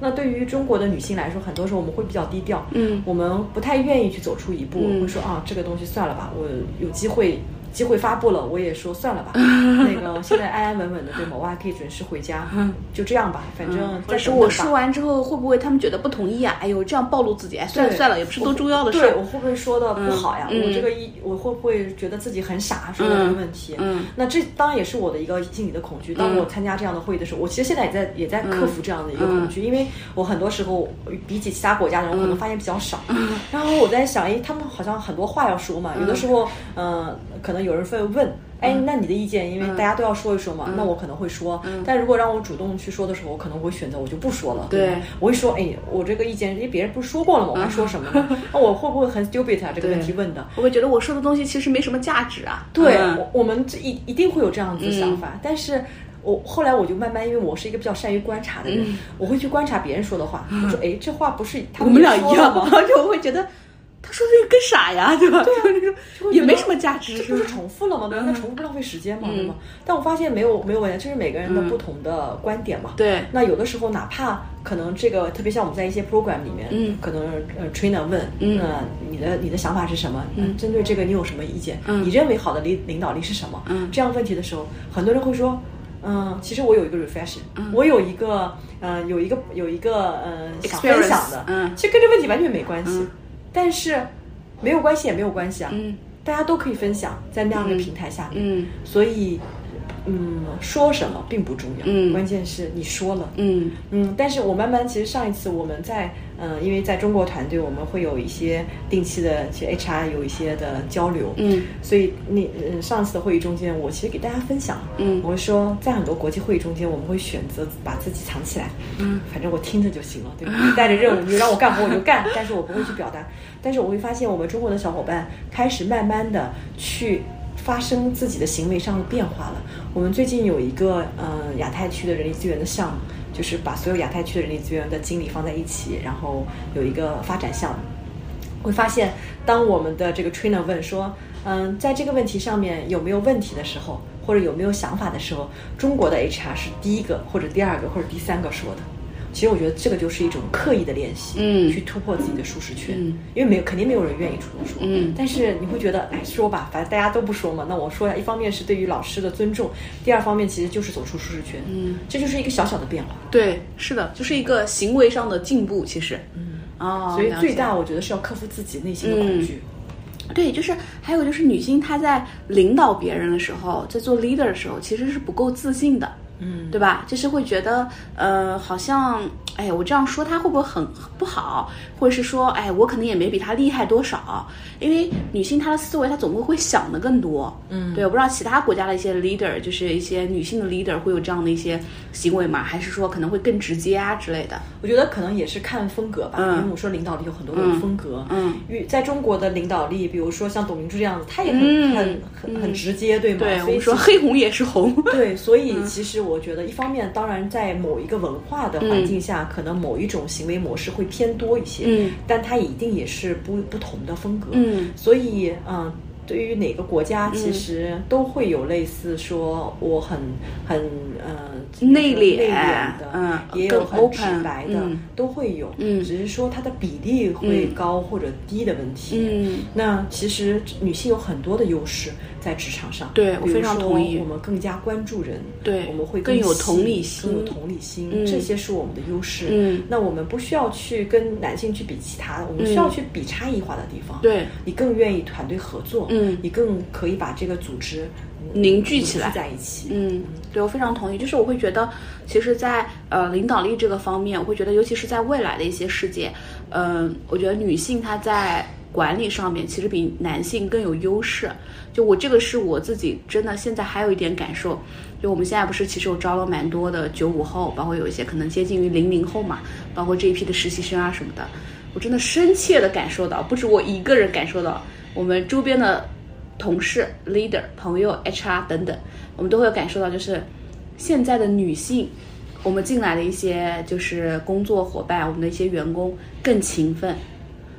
那对于中国的女性来说，很多时候我们会比较低调，嗯，我们不太愿意去走出一步，嗯、会说啊，这个东西算了吧，我有机会。机会发布了，我也说算了吧。那个现在安安稳稳的，对吗？我还可以准时回家，就这样吧。反正但是我说完之后，会不会他们觉得不同意啊？哎呦，这样暴露自己，哎，算了算了，也不是多重要的事。对我会不会说的不好呀？我这个一，我会不会觉得自己很傻说的这个问题？嗯，那这当然也是我的一个心理的恐惧。当我参加这样的会议的时候，我其实现在也在也在克服这样的一个恐惧，因为我很多时候比起其他国家的人，我可能发言比较少。然后我在想，哎，他们好像很多话要说嘛，有的时候，嗯，可能有人会问。哎，那你的意见，因为大家都要说一说嘛，那我可能会说。但如果让我主动去说的时候，我可能会选择我就不说了。对，我会说，哎，我这个意见，因为别人不是说过了吗？我还说什么呢？那我会不会很 stupid 啊？这个问题问的，我会觉得我说的东西其实没什么价值啊。对，我们这一一定会有这样子的想法。但是我后来我就慢慢，因为我是一个比较善于观察的人，我会去观察别人说的话。我说，哎，这话不是我们俩一样吗？就我会觉得。他说这个跟傻呀，对吧？对啊，也没什么价值，这不是重复了吗？那重复不浪费时间吗？对吗？但我发现没有没有问题，这是每个人的不同的观点嘛。对。那有的时候，哪怕可能这个，特别像我们在一些 program 里面，嗯，可能呃 trainer 问，嗯，你的你的想法是什么？嗯，针对这个你有什么意见？嗯，你认为好的领领导力是什么？嗯，这样问题的时候，很多人会说，嗯，其实我有一个 reflection，我有一个，嗯，有一个有一个，嗯，想分享的，嗯，其实跟这问题完全没关系，但是。没有关系也没有关系啊，嗯，大家都可以分享在那样的平台下面，嗯，所以嗯，说什么并不重要，嗯。关键是你说了，嗯。嗯，但是我慢慢其实上一次我们在嗯、因为在中国团队我们会有一些定期的，其实 HR 有一些的交流，嗯，所以那嗯上次的会议中间，我其实给大家分享，嗯。我会说在很多国际会议中间，我们会选择把自己藏起来，嗯，反正我听着就行了，对吧？你带着任务，你让我干活我就干，但是我不会去表达，但是我会发现我们中国的小伙伴开始慢慢的去。发生自己的行为上的变化了。我们最近有一个呃亚太区的人力资源的项目，就是把所有亚太区的人力资源的经理放在一起，然后有一个发展项目。会发现，当我们的这个 trainer 问说，嗯，在这个问题上面有没有问题的时候，或者有没有想法的时候，中国的 HR 是第一个或者第二个或者第三个说的。其实我觉得这个就是一种刻意的练习，嗯。去突破自己的舒适圈，嗯。因为没有肯定没有人愿意主动说，嗯。但是你会觉得，哎，说吧，反正大家都不说嘛，那我说呀，一方面是对于老师的尊重，第二方面其实就是走出舒适圈，嗯，这就是一个小小的变化，对，是的，就是一个行为上的进步，其实，嗯，哦，所以最大我觉得是要克服自己内心的恐惧，对，就是还有就是女性她在领导别人的时候，在做 leader 的时候，其实是不够自信的，嗯，对吧？就是会觉得，呃，好像，哎，我这样说他会不会很很不好，或者是说，哎，我可能也没比他厉害多少，因为女性她的思维她总归会想的更多，嗯。对，我不知道其他国家的一些 leader，就是一些女性的 leader 会有这样的一些行为吗？还是说可能会更直接啊之类的？我觉得可能也是看风格吧，嗯。因为我说领导力有很多种风格，嗯在中国的领导力，比如说像董明珠这样子，她也很、嗯很很很直接，对吗？对，我所以们说黑红也是红，对，所以其实我觉得，一方面，当然在某一个文化的环境下，可能某一种行为模式会偏多一些，嗯，但它一定也是不不同的风格，嗯，所以，嗯。对于哪个国家，其实都会有类似说我很很呃内敛内敛的，嗯也有很直白的，嗯。都会有，嗯。只是说它的比例会高或者低的问题。嗯。那其实女性有很多的优势在职场上，对我非常同意。我们更加关注人，对我们会更有同理心。更有同理心，嗯。这些是我们的优势。嗯。那我们不需要去跟男性去比其他的，我们需要去比差异化的地方。对。你更愿意团队合作，嗯你更可以把这个组织嗯凝聚起来在一起。嗯，对我非常同意。就是我会觉得，其实在，呃领导力这个方面，我会觉得，尤其是在未来的一些世界，嗯、我觉得女性她在管理上面其实比男性更有优势。就我这个是我自己真的现在还有一点感受，就我们现在不是其实有招了蛮多的九五后，包括有一些可能接近于零零后嘛，包括这一批的实习生啊什么的，我真的深切的感受到，不止我一个人感受到，我们周边的同事、leader、朋友、HR 等等，我们都会有感受到，就是现在的女性，我们进来的一些就是工作伙伴，我们的一些员工更勤奋。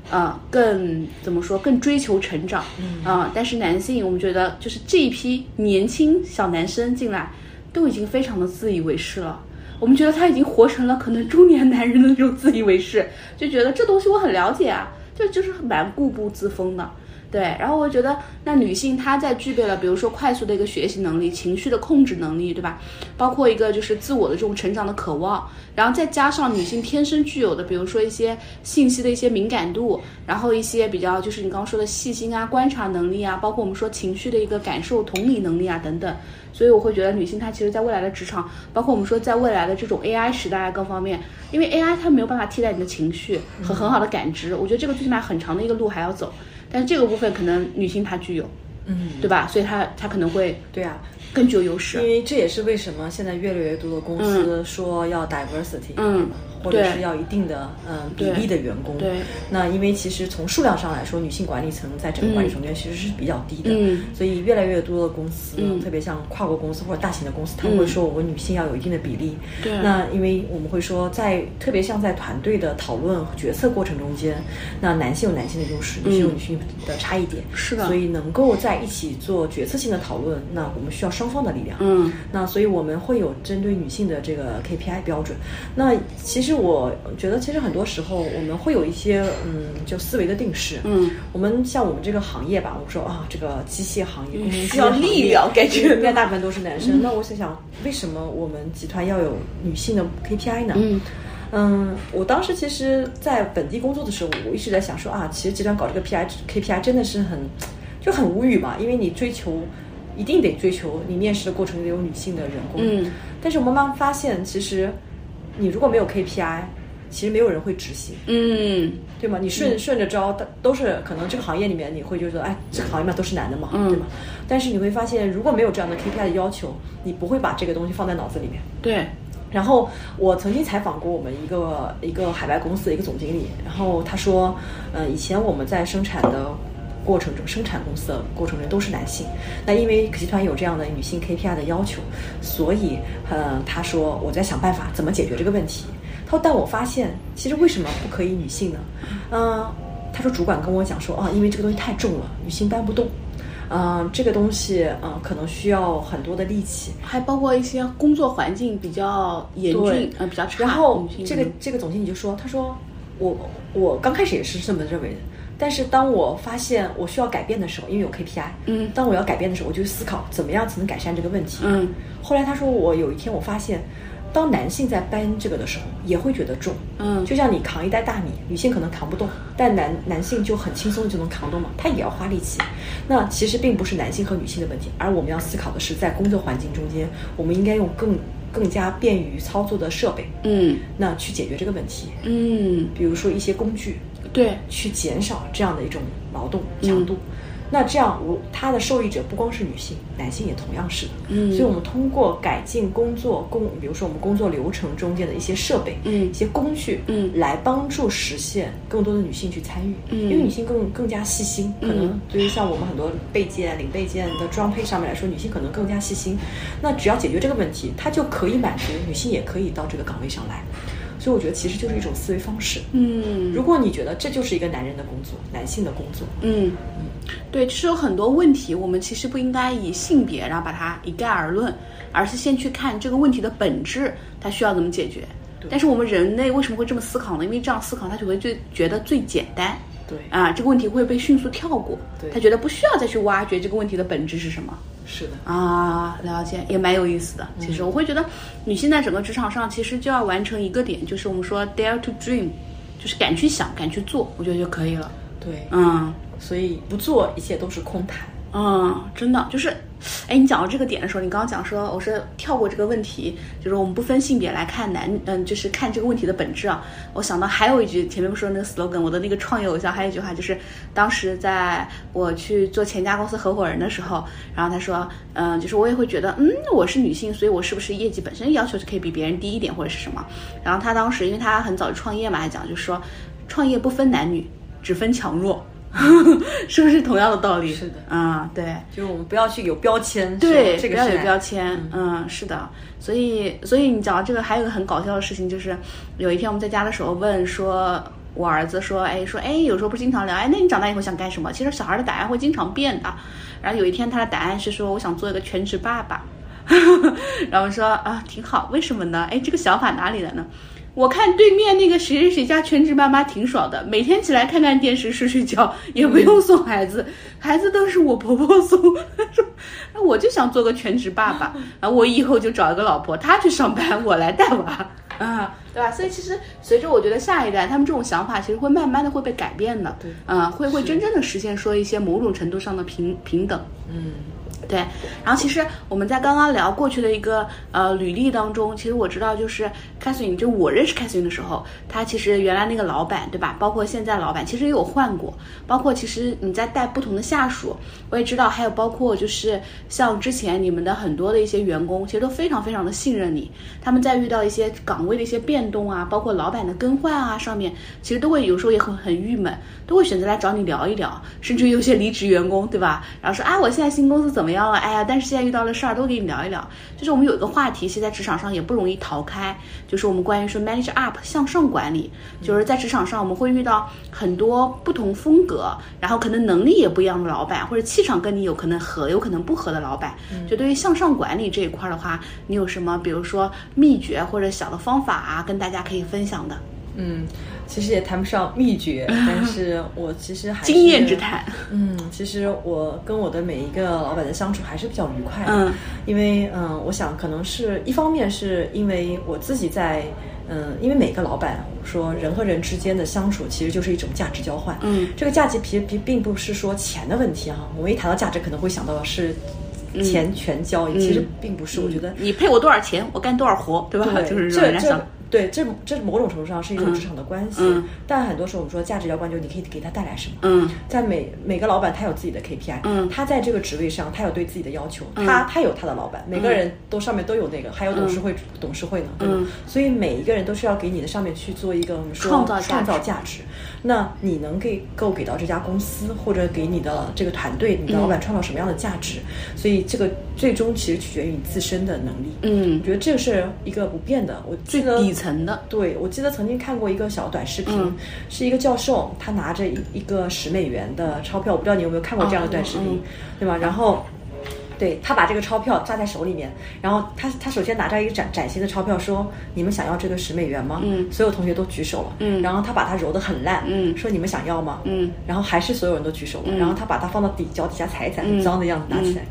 啊、更怎么说？更追求成长，啊、但是男性，我们觉得就是这一批年轻小男生进来，都已经非常的自以为是了。我们觉得他已经活成了可能中年男人的那种自以为是，就觉得这东西我很了解啊，就就是蛮固步自封的。对，然后我觉得那女性她在具备了，比如说快速的一个学习能力、情绪的控制能力，对吧？包括一个就是自我的这种成长的渴望，然后再加上女性天生具有的，比如说一些信息的一些敏感度，然后一些比较就是你刚刚说的细心啊、观察能力啊，包括我们说情绪的一个感受、同理能力啊等等。所以我会觉得女性她其实在未来的职场，包括我们说在未来的这种 AI 时代啊各方面，因为 AI 它没有办法替代你的情绪和很好的感知，我觉得这个最起码很长的一个路还要走。但是这个部分可能女性她具有，嗯，对吧？所以她她可能会对啊，更具有优势。因。为这也是为什么现在越来越多的公司说要 diversity，嗯，或者是要一定的嗯比例的员工。对，那因为其实从数量上来说，女性管理层在整个管理层中间其实是比较低的，嗯所以越来越多的公司，嗯特别像跨国公司或者大型的公司，他们会说我们女性要有一定的比例。对那因为我们会说在特别像在团队的讨论决策过程中间，那男性有男性的优势，女性有女性的差异点。是的所以能够在一起做决策性的讨论，那我们需要双方的力量。嗯那所以我们会有针对女性的这个 KPI 标准。那其实我觉得，其实很多时候我们会有一些嗯，就思维的定式。嗯，我们像我们这个行业吧，我们说啊，这个机械行业、需要力量感觉应该大部分都是男生。那我想想，为什么我们集团要有女性的 KPI 呢？嗯嗯，我当时其实在本地工作的时候，我一直在想说啊，其实集团搞这个 PI KPI 真的是很就很无语嘛，因为你追求一定得追求你面试的过程里有女性的人工。嗯，但是我慢慢发现，其实你如果没有 KPI，其实没有人会执行。嗯，对吗？你顺顺着招，都都是可能这个行业里面你会觉得，哎，这个行业嘛都是男的嘛，嗯对吗？但是你会发现，如果没有这样的 KPI 的要求，你不会把这个东西放在脑子里面。对，然后我曾经采访过我们一个一个海外公司的一个总经理，然后他说，呃，以前我们在生产的过程中，生产公司的过程中都是男性，那因为集团有这样的女性 KPI 的要求，所以，呃，他说我在想办法怎么解决这个问题。他说，但我发现其实为什么不可以女性呢？嗯、他说主管跟我讲说啊，因为这个东西太重了，女性搬不动。嗯、这个东西嗯、呃可能需要很多的力气，还包括一些工作环境比较严峻，呃，比较差。然后这个这个总经理就说：“他说我我刚开始也是这么认为的，但是当我发现我需要改变的时候，因为有 KPI，嗯当我要改变的时候，我就思考怎么样才能改善这个问题。嗯，后来他说我有一天我发现，当男性在搬这个的时候，也会觉得重。嗯就像你扛一袋大米，女性可能扛不动，但男男性就很轻松地就能扛动嘛，他也要花力气。那其实并不是男性和女性的问题，而我们要思考的是，在工作环境中间，我们应该用更更加便于操作的设备，嗯那去解决这个问题。嗯，比如说一些工具，对，去减少这样的一种劳动强度。那这样，我它的受益者不光是女性，男性也同样是的。嗯所以我们通过改进工作工，比如说我们工作流程中间的一些设备，嗯一些工具，嗯来帮助实现更多的女性去参与。嗯因为女性更更加细心，可能嗯对于像我们很多备件、零备件的装配上面来说，女性可能更加细心。那只要解决这个问题，它就可以满足女性也可以到这个岗位上来。所以我觉得其实就是一种思维方式。嗯如果你觉得这就是一个男人的工作，男性的工作，嗯，对，就是有很多问题，我们其实不应该以性别然后把它一概而论，而是先去看这个问题的本质，它需要怎么解决。但是我们人类为什么会这么思考呢？因为这样思考，他就会最觉得最简单对，啊，这个问题会被迅速跳过，对他觉得不需要再去挖掘这个问题的本质是什么。是的，啊，了解，也蛮有意思的。其实我会觉得，女性在整个职场上，其实就要完成一个点，就是我们说 dare to dream，就是敢去想，敢去做，我觉得就可以了。对，嗯所以不做一切都是空谈。嗯，真的就是，哎，你讲到这个点的时候，你刚刚讲说我是跳过这个问题，就是我们不分性别来看男，嗯，就是看这个问题的本质啊。我想到还有一句，前面不说那个 slogan，我的那个创业偶像还有一句话，就是当时在我去做前家公司合伙人的时候，然后他说，嗯，就是我也会觉得，嗯，我是女性，所以我是不是业绩本身要求就可以比别人低一点或者是什么？然后他当时因为他很早就创业嘛，还讲就是说，创业不分男女，只分强弱。是不是同样的道理？是的啊、对就是我们不要去有标签，对，这个不要有标签，嗯是的。所以，所以你讲到这个，还有一个很搞笑的事情，就是有一天我们在家的时候问说，我儿子说，哎，说，哎，有时候不是经常聊，哎，那你长大以后想干什么？其实小孩的答案会经常变的。然后有一天他的答案是说，我想做一个全职爸爸。然后说啊，挺好，为什么呢？哎，这个想法哪里来呢？我看对面那个谁谁谁家全职妈妈挺爽的，每天起来看看电视、睡睡觉，也不用送孩子，孩子都是我婆婆送。那我就想做个全职爸爸，啊我以后就找一个老婆，她去上班，我来带娃。啊，对吧？所以其实随着我觉得下一代，他们这种想法其实会慢慢的会被改变的，对嗯，会会真正的实现说一些某种程度上的平平等。嗯，对，然后其实我们在刚刚聊过去的一个呃履历当中，其实我知道就是 Catherine，就我认识 Catherine 的时候，她其实原来那个老板对吧？包括现在老板其实也有换过，包括其实你在带不同的下属，我也知道，还有包括就是像之前你们的很多的一些员工，其实都非常非常的信任你，他们在遇到一些岗位的一些变动啊，包括老板的更换啊上面，其实都会有时候也很很郁闷，都会选择来找你聊一聊，甚至有些离职员工对吧？然后说啊，我现在新公司怎么样了？哎呀，但是现在遇到了事儿，都给你聊一聊。就是我们有一个话题，其实在职场上也不容易逃开，就是我们关于说 manage up 向上管理，就是在职场上我们会遇到很多不同风格，然后可能能力也不一样的老板，或者气场跟你有可能合，有可能不合的老板。就对于向上管理这一块的话，你有什么比如说秘诀或者小的方法啊，跟大家可以分享的？嗯，其实也谈不上秘诀，但是我其实还是经验之谈。嗯，其实我跟我的每一个老板的相处还是比较愉快的。嗯，因为嗯，我想可能是一方面是因为我自己在嗯，因为每个老板说人和人之间的相处其实就是一种价值交换。嗯，这个价值其实并并不是说钱的问题啊。我们一谈到价值，可能会想到的是。钱全交易，其实并不是。我觉得你配我多少钱，我干多少活，对吧？就是这人家想。对，这这某种程度上是一种职场的关系，但很多时候我们说价值要关就你可以给他带来什么？嗯，在每每个老板他有自己的 KPI，嗯，他在这个职位上他有对自己的要求，他他有他的老板，每个人都上面都有那个，还有董事会董事会呢，对吧？所以每一个人都是要给你的上面去做一个我们说创造创造价值。那你能给够给到这家公司或者给你的这个团队，你的老板创造什么样的价值？所以这个最终其实取决于你自身的能力。嗯，我觉得这个是一个不变的。我最底层的对。我记得曾经看过一个小短视频，是一个教授，他拿着一一个十美元的钞票，我不知道你有没有看过这样的短视频，对吧？然后，对他把这个钞票抓在手里面，然后他他首先拿着一个崭崭新的钞票，说：“你们想要这个十美元吗？”嗯，所有同学都举手了。嗯，然后他把它揉得很烂。嗯，说：“你们想要吗？”嗯，然后还是所有人都举手了。然后他把它放到底脚底下踩一踩，很脏的样子拿起来。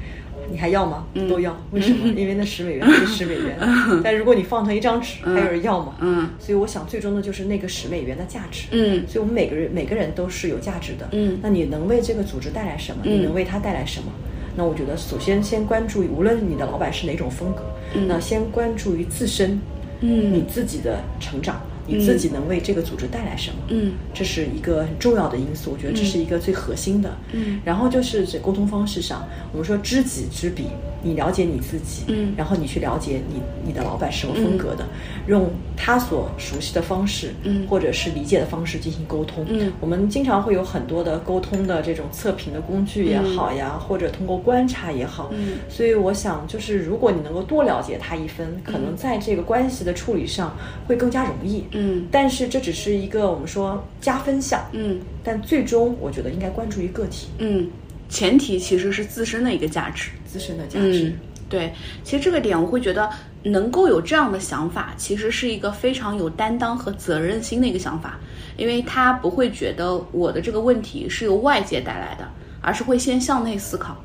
你还要吗？都要，为什么？因为那十美元是十美元，但如果你放成一张纸，还有人要吗？嗯，所以我想最终的就是那个十美元的价值。嗯，所以我们每个人每个人都是有价值的。嗯，那你能为这个组织带来什么？你能为他带来什么？那我觉得首先先关注，无论你的老板是哪种风格，那先关注于自身，嗯，你自己的成长。你自己能为这个组织带来什么？嗯，这是一个很重要的因素，我觉得这是一个最核心的。嗯，然后就是在沟通方式上，我们说知己知彼，你了解你自己，嗯，然后你去了解你你的老板什么风格的，用他所熟悉的方式，嗯，或者是理解的方式进行沟通。嗯，我们经常会有很多的沟通的这种测评的工具也好呀，或者通过观察也好。嗯，所以我想就是如果你能够多了解他一分，可能在这个关系的处理上会更加容易。嗯，但是这只是一个我们说加分项，嗯，但最终我觉得应该关注于个体，嗯，前提其实是自身的一个价值，自身的价值，对，其实这个点我会觉得能够有这样的想法，其实是一个非常有担当和责任心的一个想法，因为他不会觉得我的这个问题是由外界带来的，而是会先向内思考，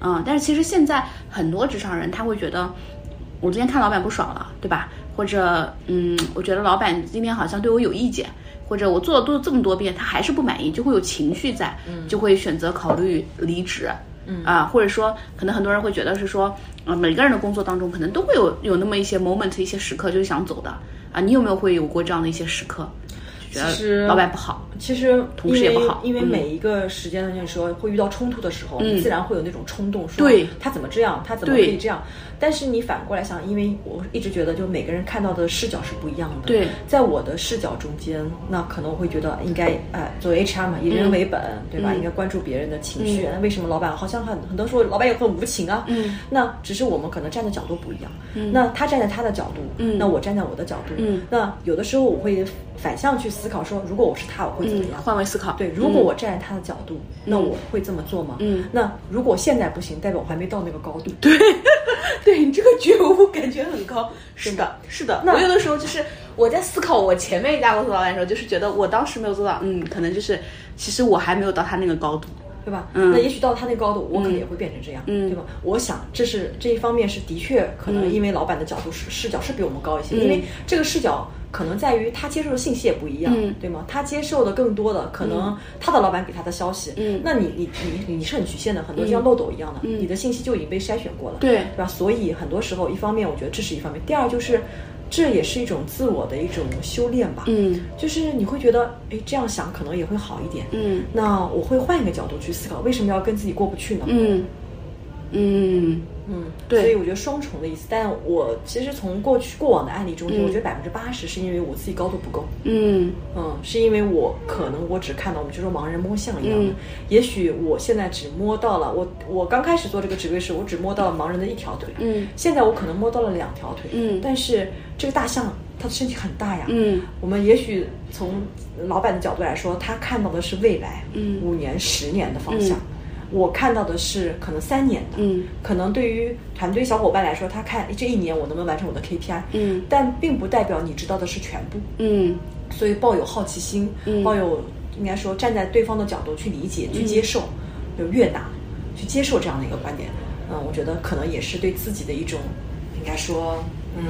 嗯，但是其实现在很多职场人他会觉得，我今天看老板不爽了，对吧？或者，嗯，我觉得老板今天好像对我有意见，或者我做了都这么多遍，他还是不满意，就会有情绪在，就会选择考虑离职，嗯啊，或者说，可能很多人会觉得是说，啊，每个人的工作当中可能都会有有那么一些 moment，一些时刻就是想走的，啊，你有没有会有过这样的一些时刻？其实老板不好，其实同事也不好，因为每一个时间段，就是说会遇到冲突的时候，你自然会有那种冲动，说他怎么这样，他怎么可以这样？但是你反过来想，因为我一直觉得，就每个人看到的视角是不一样的。对，在我的视角中间，那可能我会觉得应该，呃，作为 HR 嘛，以人为本，对吧？应该关注别人的情绪。那为什么老板好像很很多时候老板也很无情啊？嗯，那只是我们可能站的角度不一样。嗯，那他站在他的角度，嗯，那我站在我的角度，嗯，那有的时候我会反向去思考，说如果我是他，我会怎么样？换位思考。对，如果我站在他的角度，那我会这么做吗？嗯，那如果现在不行，代表我还没到那个高度。对。对你这个觉悟感觉很高，是的，是的。我有的时候就是我在思考我前面一家公司老板的时候，就是觉得我当时没有做到，嗯，可能就是其实我还没有到他那个高度，对吧？嗯，那也许到他那个高度，我可能也会变成这样，对吧？我想这是这一方面是的确可能因为老板的角度是视角是比我们高一些，因为这个视角。可能在于他接受的信息也不一样，对吗？他接受的更多的可能他的老板给他的消息，那你你你你是很局限的，很多像漏斗一样的，你的信息就已经被筛选过了，对。对吧？所以很多时候，一方面我觉得这是一方面，第二就是这也是一种自我的一种修炼吧，嗯，就是你会觉得哎这样想可能也会好一点，嗯，那我会换一个角度去思考，为什么要跟自己过不去呢？嗯。嗯。嗯，对，所以我觉得双重的意思。但我其实从过去过往的案例中间，我觉得百分之八十是因为我自己高度不够。嗯嗯，是因为我可能我只看到我们就说盲人摸象一样的。也许我现在只摸到了我我刚开始做这个职位时，我只摸到了盲人的一条腿。嗯，现在我可能摸到了两条腿。嗯，但是这个大象它的身体很大呀。嗯，我们也许从老板的角度来说，他看到的是未来，嗯，五年、十年的方向。我看到的是可能三年的，嗯，可能对于团队小伙伴来说，他看这一年我能不能完成我的 KPI，嗯，但并不代表你知道的是全部，嗯，所以抱有好奇心，抱有应该说站在对方的角度去理解、去接受，就悦纳，去接受这样的一个观点，嗯，我觉得可能也是对自己的一种，应该说，嗯，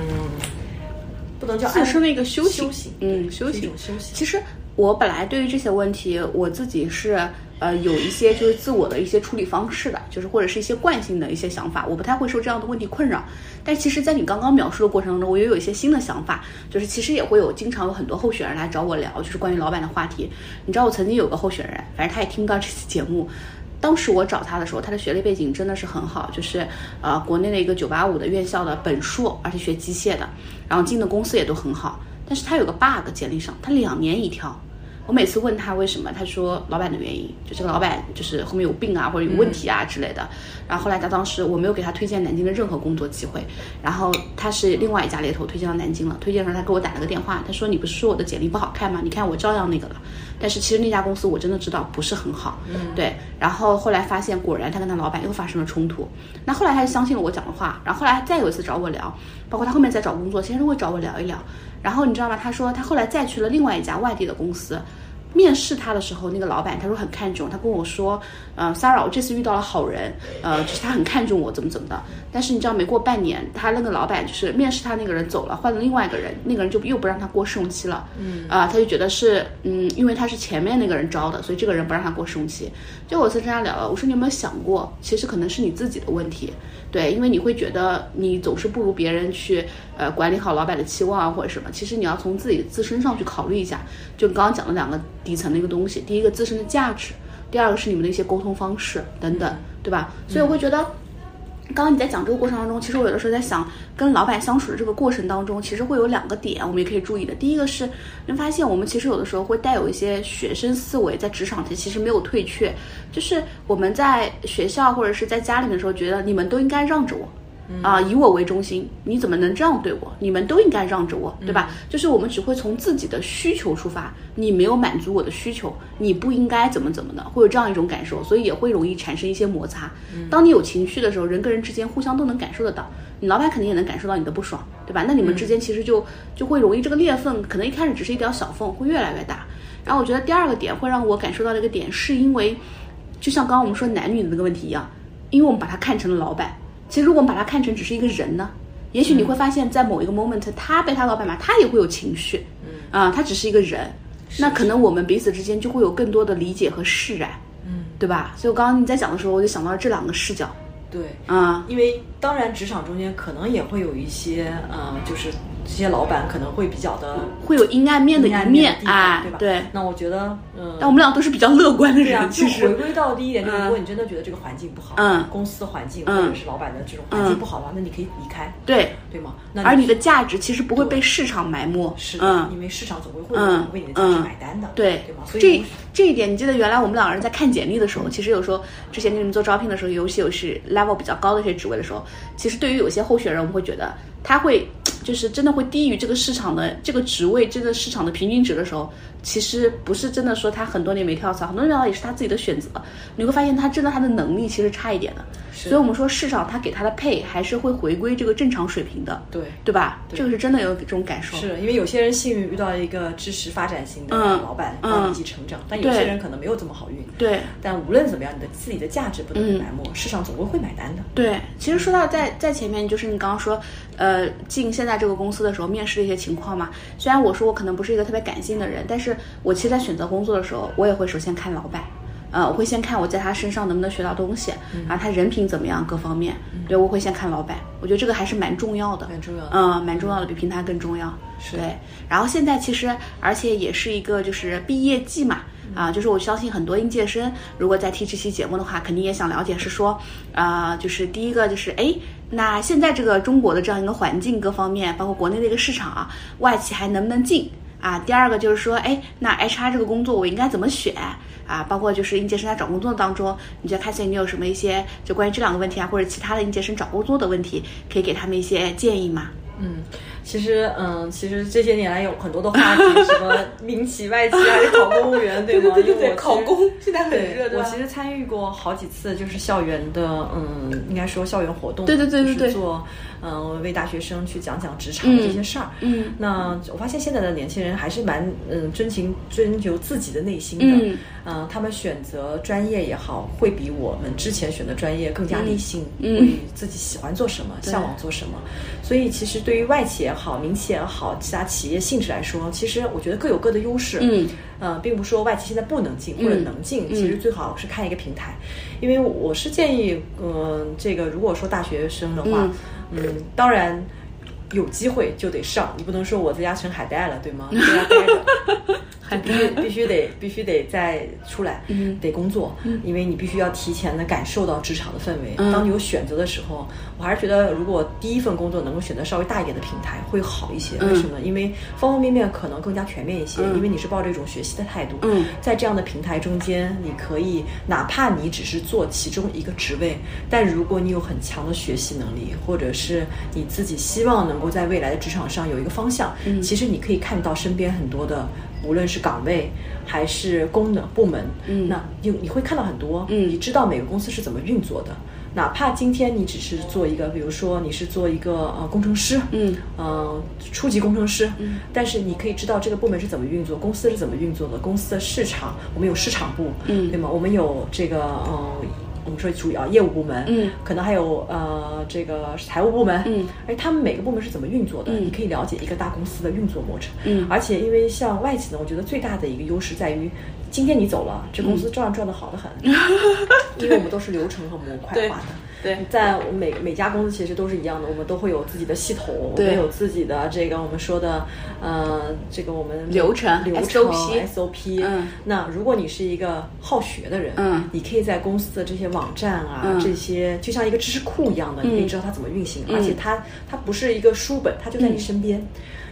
不能叫自身的一个修行，行，嗯，修行，修行。其实我本来对于这些问题，我自己是。呃有一些就是自我的一些处理方式的，就是或者是一些惯性的一些想法，我不太会受这样的问题困扰。但其实，在你刚刚描述的过程中，我又有一些新的想法，就是其实也会有经常有很多候选人来找我聊，就是关于老板的话题。你知道，我曾经有个候选人，反正他也听不到这期节目。当时我找他的时候，他的学历背景真的是很好，就是呃国内的一个九八五的院校的本硕，而且学机械的，然后进的公司也都很好。但是他有个 bug，简历上他两年一跳。我每次问他为什么，他说老板的原因，就这个老板就是后面有病啊或者有问题啊之类的。然后后来他当时我没有给他推荐南京的任何工作机会，然后他是另外一家猎头推荐到南京了。推荐的时候他给我打了个电话，他说你不是说我的简历不好看吗？你看我照样那个了。但是其实那家公司我真的知道不是很好，对。然后后来发现果然他跟他老板又发生了冲突。那后来他就相信了我讲的话，然后后来再有一次找我聊，包括他后面在找工作，先生会找我聊一聊。然后你知道吗？他说他后来再去了另外一家外地的公司。面试他的时候，那个老板他说很看重，他跟我说，呃，Sarah，我这次遇到了好人，呃，就是他很看重我，怎么怎么的。但是你知道，没过半年，他那个老板就是面试他那个人走了，换了另外一个人，那个人就又不让他过试用期了。嗯，啊，他就觉得是，嗯，因为他是前面那个人招的，所以这个人不让他过试用期。就我跟他聊了，我说你有没有想过，其实可能是你自己的问题。对，因为你会觉得你总是不如别人去，呃，管理好老板的期望啊，或者什么。其实你要从自己自身上去考虑一下。就刚刚讲的两个底层的一个东西，第一个自身的价值，第二个是你们的一些沟通方式等等，对吧？所以我会觉得。刚刚你在讲这个过程当中，其实我有的时候在想，跟老板相处的这个过程当中，其实会有两个点，我们也可以注意的。第一个是，能发现我们其实有的时候会带有一些学生思维，在职场其实没有退却，就是我们在学校或者是在家里面的时候，觉得你们都应该让着我。啊，以我为中心，你怎么能这样对我？你们都应该让着我，对吧？就是我们只会从自己的需求出发，你没有满足我的需求，你不应该怎么怎么的，会有这样一种感受，所以也会容易产生一些摩擦。当你有情绪的时候，人跟人之间互相都能感受得到，你老板肯定也能感受到你的不爽，对吧？那你们之间其实就就会容易这个裂缝，可能一开始只是一条小缝，会越来越大。然后我觉得第二个点会让我感受到一个点，是因为就像刚刚我们说男女的那个问题一样，因为我们把他看成了老板。其实，如果我们把他看成只是一个人呢，也许你会发现，在某一个 moment，他被他老板骂，他也会有情绪。嗯啊，他只是一个人，那可能我们彼此之间就会有更多的理解和释然。嗯，对吧？所以我刚刚你在讲的时候，我就想到了这两个视角。对，啊，因为当然职场中间可能也会有一些，呃，就是。这些老板可能会比较的，会有阴暗面的一面啊，对吧？对。那我觉得，嗯，但我们俩都是比较乐观的人，其实。回归到第一点，就是如果你真的觉得这个环境不好，嗯，公司环境或者是老板的这种环境不好的话，那你可以离开，对。对吗？那而你的价值其实不会被市场埋没，是的，因为市场总归会为你的价值买单的，对。对吗？所以这这一点，你记得原来我们两个人在看简历的时候，其实有时候之前给你们做招聘的时候，尤其有是 level 比较高的一些职位的时候，其实对于有些候选人，我们会觉得他会。就是真的会低于这个市场的这个职位，这个市场的平均值的时候，其实不是真的说他很多年没跳槽，很多年跳槽也是他自己的选择。你会发现他真的他的能力其实差一点的，所以我们说市场他给他的配还是会回归这个正常水平的，对对吧？这个是真的有这种感受。是因为有些人幸运遇到了一个支持发展型的老板，帮你一起成长，但有些人可能没有这么好运。对，但无论怎么样，你的自己的价值不能埋没，市场总归会买单的。对，其实说到在在前面，就是你刚刚说。呃，进现在这个公司的时候，面试的一些情况嘛。虽然我说我可能不是一个特别感性的人，但是我其实，在选择工作的时候，我也会首先看老板。呃，我会先看我在他身上能不能学到东西，啊，他人品怎么样，各方面。对，我会先看老板。我觉得这个还是蛮重要的，蛮重要的。嗯，蛮重要的，比平台更重要。对。然后现在其实，而且也是一个就是毕业季嘛。啊，就是我相信很多应届生，如果在听这期节目的话，肯定也想了解，是说，呃，就是第一个就是，哎，那现在这个中国的这样一个环境，各方面，包括国内的一个市场啊，外企还能不能进啊？第二个就是说，哎，那 HR 这个工作我应该怎么选啊？包括就是应届生在找工作当中，你觉得开心，你有什么一些就关于这两个问题啊，或者其他的应届生找工作的问题，可以给他们一些建议吗？嗯。其实，嗯，其实这些年来有很多的话题，什么民企、外企还是考公务员，对吗？对 对对，考公现在很热我其实参与过好几次，就是校园的，嗯，应该说校园活动，对对对对对，做，嗯，为大学生去讲讲职场的这些事儿。嗯，那我发现现在的年轻人还是蛮，嗯，真情追求自己的内心的。嗯，嗯，他们选择专业也好，会比我们之前选的专业更加理性，会自己喜欢做什么，向往做什么。所以，其实对于外企。也好，民企也好，其他企业性质来说，其实我觉得各有各的优势。嗯，呃，并不是说外企现在不能进或者能进，其实最好是看一个平台。因为我是建议，嗯，这个如果说大学生的话，嗯，当然有机会就得上，你不能说我在家成海带了，对吗？在家待着。必须必须得必须得再出来，嗯得工作，因为你必须要提前的感受到职场的氛围。当你有选择的时候，我还是觉得如果第一份工作能够选择稍微大一点的平台会好一些。为什么？因为方方面面可能更加全面一些。因为你是抱着一种学习的态度，在这样的平台中间，你可以哪怕你只是做其中一个职位，但如果你有很强的学习能力，或者是你自己希望能够在未来的职场上有一个方向，其实你可以看到身边很多的。无论是岗位还是功能部门，嗯，那你你会看到很多，嗯，你知道每个公司是怎么运作的。哪怕今天你只是做一个，比如说你是做一个呃工程师，嗯，呃初级工程师，嗯，但是你可以知道这个部门是怎么运作，公司是怎么运作的，公司的市场，我们有市场部，嗯，对吗？我们有这个呃。我们说主要业务部门，嗯，可能还有呃这个财务部门，嗯，哎，他们每个部门是怎么运作的？你可以了解一个大公司的运作过程，嗯，而且因为像外企呢，我觉得最大的一个优势在于，今天你走了，这公司照样赚的好的很，因为我们都是流程和模块化的。对，在每每家公司其实都是一样的，我们都会有自己的系统，我们有自己的这个我们说的，呃，这个我们流程流程 SOP。SOP, 嗯，那如果你是一个好学的人，嗯，你可以在公司的这些网站啊，这些就像一个知识库一样的，你可以知道它怎么运行，而且它它不是一个书本，它就在你身边。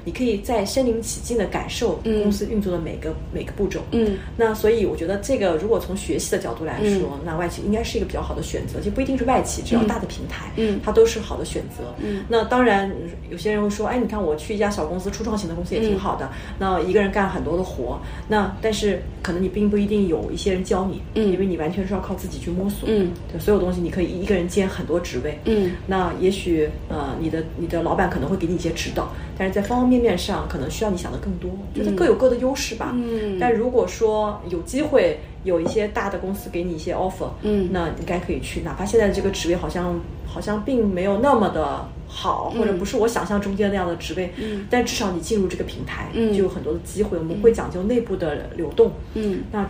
你可以在身临其境的感受公司运作的每个每个步骤。嗯，那所以我觉得这个如果从学习的角度来说，那外企应该是一个比较好的选择，就不一定是外企，只要大的平台，嗯，它都是好的选择。嗯，那当然有些人会说，哎，你看我去一家小公司、初创型的公司也挺好的，那一个人干很多的活，那但是可能你并不一定有一些人教你，嗯，因为你完全是要靠自己去摸索，嗯，对，所有东西你可以一个人兼很多职位，嗯，那也许呃，你的你的老板可能会给你一些指导，但是在方方面。面上可能需要你想的更多，觉得各有各的优势吧。嗯，但如果说有机会有一些大的公司给你一些 offer，嗯，那应该可以去，哪怕现在这个职位好像好像并没有那么的好，或者不是我想象中间那样的职位，嗯，但至少你进入这个平台，嗯，就有很多的机会。我们会讲究内部的流动，嗯，那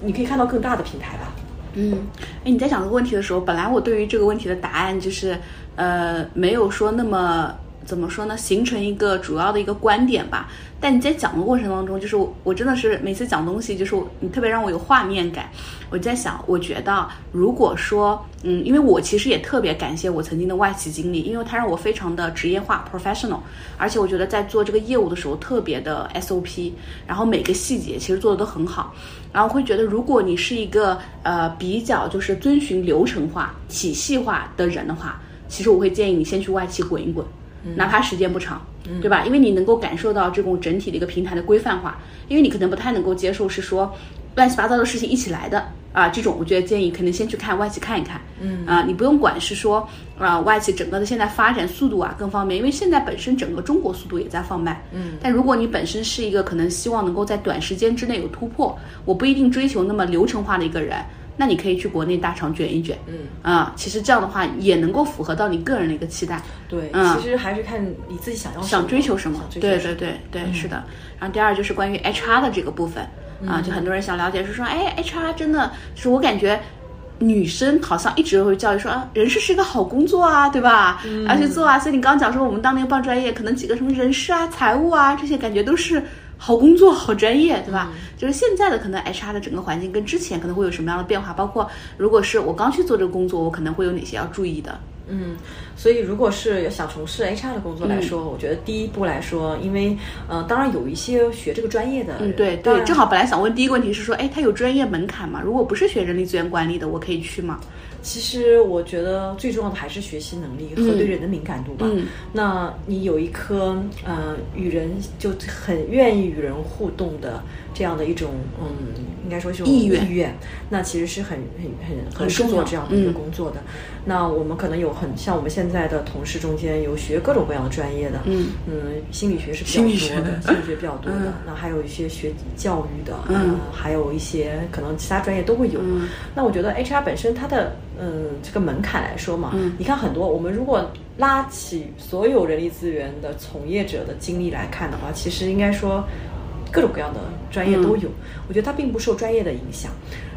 你可以看到更大的平台吧。嗯，哎，你在讲这个问题的时候，本来我对于这个问题的答案就是，呃，没有说那么。怎么说呢？形成一个主要的一个观点吧。但你在讲的过程当中，就是我真的是每次讲东西，就是你特别让我有画面感。我在想，我觉得如果说，嗯，因为我其实也特别感谢我曾经的外企经历，因为它让我非常的职业化 （professional），而且我觉得在做这个业务的时候特别的 SOP，然后每个细节其实做的都很好。然后会觉得，如果你是一个呃比较就是遵循流程化、体系化的人的话，其实我会建议你先去外企滚一滚。哪怕时间不长，对吧？因为你能够感受到这种整体的一个平台的规范化，因为你可能不太能够接受是说乱七八糟的事情一起来的啊。这种我觉得建议可能先去看外企看一看，嗯啊，你不用管是说啊外企整个的现在发展速度啊更方便，因为现在本身整个中国速度也在放慢，嗯。但如果你本身是一个可能希望能够在短时间之内有突破，我不一定追求那么流程化的一个人。那你可以去国内大厂卷一卷，嗯啊，其实这样的话也能够符合到你个人的一个期待。对，其实还是看你自己想要想追求什么。对对对对，是的。然后第二就是关于 HR 的这个部分啊，就很多人想了解是说，哎，HR 真的是我感觉女生好像一直会教育说啊，人事是一个好工作啊，对吧？而且做啊，所以你刚刚讲说我们当年报专业，可能几个什么人事啊、财务啊这些，感觉都是。好工作，好专业，对吧？就是现在的可能 HR 的整个环境跟之前可能会有什么样的变化？包括如果是我刚去做这个工作，我可能会有哪些要注意的？嗯，所以如果是想从事 HR 的工作来说，我觉得第一步来说，因为呃，当然有一些学这个专业的，嗯，对对，正好本来想问第一个问题是说，哎，它有专业门槛吗？如果不是学人力资源管理的，我可以去吗？其实我觉得最重要的还是学习能力和对人的敏感度吧。那你有一颗呃与人就很愿意与人互动的这样的一种嗯，应该说是意愿，那其实是很很很很适合这样的一个工作的。那我们可能有很像我们现在的同事中间有学各种各样的专业的，嗯嗯，心理学是比较多的，心理学比较多的。那还有一些学教育的，嗯，还有一些可能其他专业都会有。那我觉得 HR 本身它的。嗯，这个门槛来说嘛，你看很多我们如果拉起所有人力资源的从业者的经历来看的话，其实应该说各种各样的专业都有。我觉得它并不受专业的影响。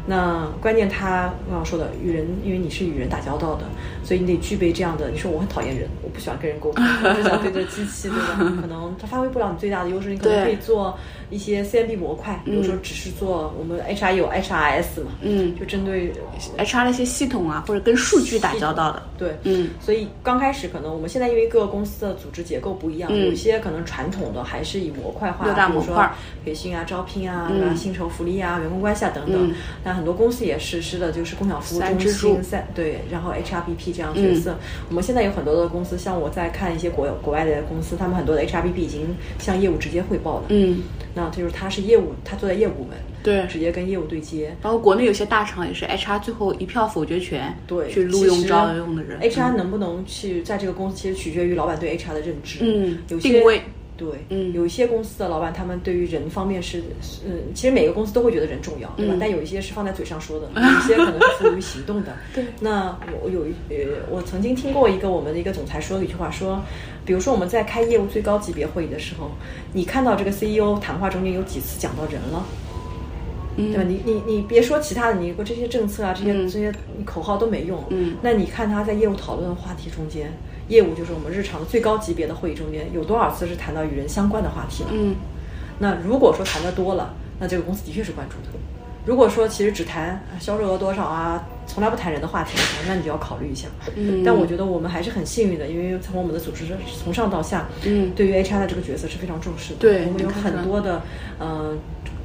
那关键他刚刚说的与人，因为你是与人打交道的，所以你得具备这样的。你说我很讨厌人，我不喜欢跟人沟通，我就想对着机器，对吧？可能他发挥不了你最大的优势，你可能可以做一些 CMB 模块，比如说只是做我们 HR 有 HRS 嘛，嗯，就针对 HR 那些系统啊，或者跟数据打交道的，对，嗯，所以刚开始可能我们现在因为各个公司的组织结构不一样，有些可能传统的还是以模块化，比如说培训啊、招聘啊、薪酬福利啊、员工关系啊等等，那很多公司也实施的就是共享服务中心三对，然后 HRBP 这样角色。我们现在有很多的公司，像我在看一些国国外的公司，他们很多的 HRBP 已经向业务直接汇报了。嗯，那就是他是业务，他坐在业务部门，对，直接跟业务对接。然后国内有些大厂也是 HR 最后一票否决权，对，去录用招用的人。HR 能不能去在这个公司，其实取决于老板对 HR 的认知。嗯，有些定位。对，嗯，有一些公司的老板，他们对于人方面是，嗯，其实每个公司都会觉得人重要，对吧？但有一些是放在嘴上说的，有一些可能是付诸于行动的。对，那我有一呃，我曾经听过一个我们的一个总裁说的一句话，说，比如说我们在开业务最高级别会议的时候，你看到这个 CEO 谈话中间有几次讲到人了。对吧？你你你别说其他的，你说这些政策啊，这些这些口号都没用。嗯，那你看他在业务讨论的话题中间，业务就是我们日常的最高级别的会议中间，有多少次是谈到与人相关的话题了？嗯，那如果说谈的多了，那这个公司的确是关注的。如果说其实只谈销售额多少啊，从来不谈人的话题，那你就要考虑一下。嗯，但我觉得我们还是很幸运的，因为从我们的组织从上到下，嗯，对于 HR 的这个角色是非常重视的。对，我们有很多的嗯。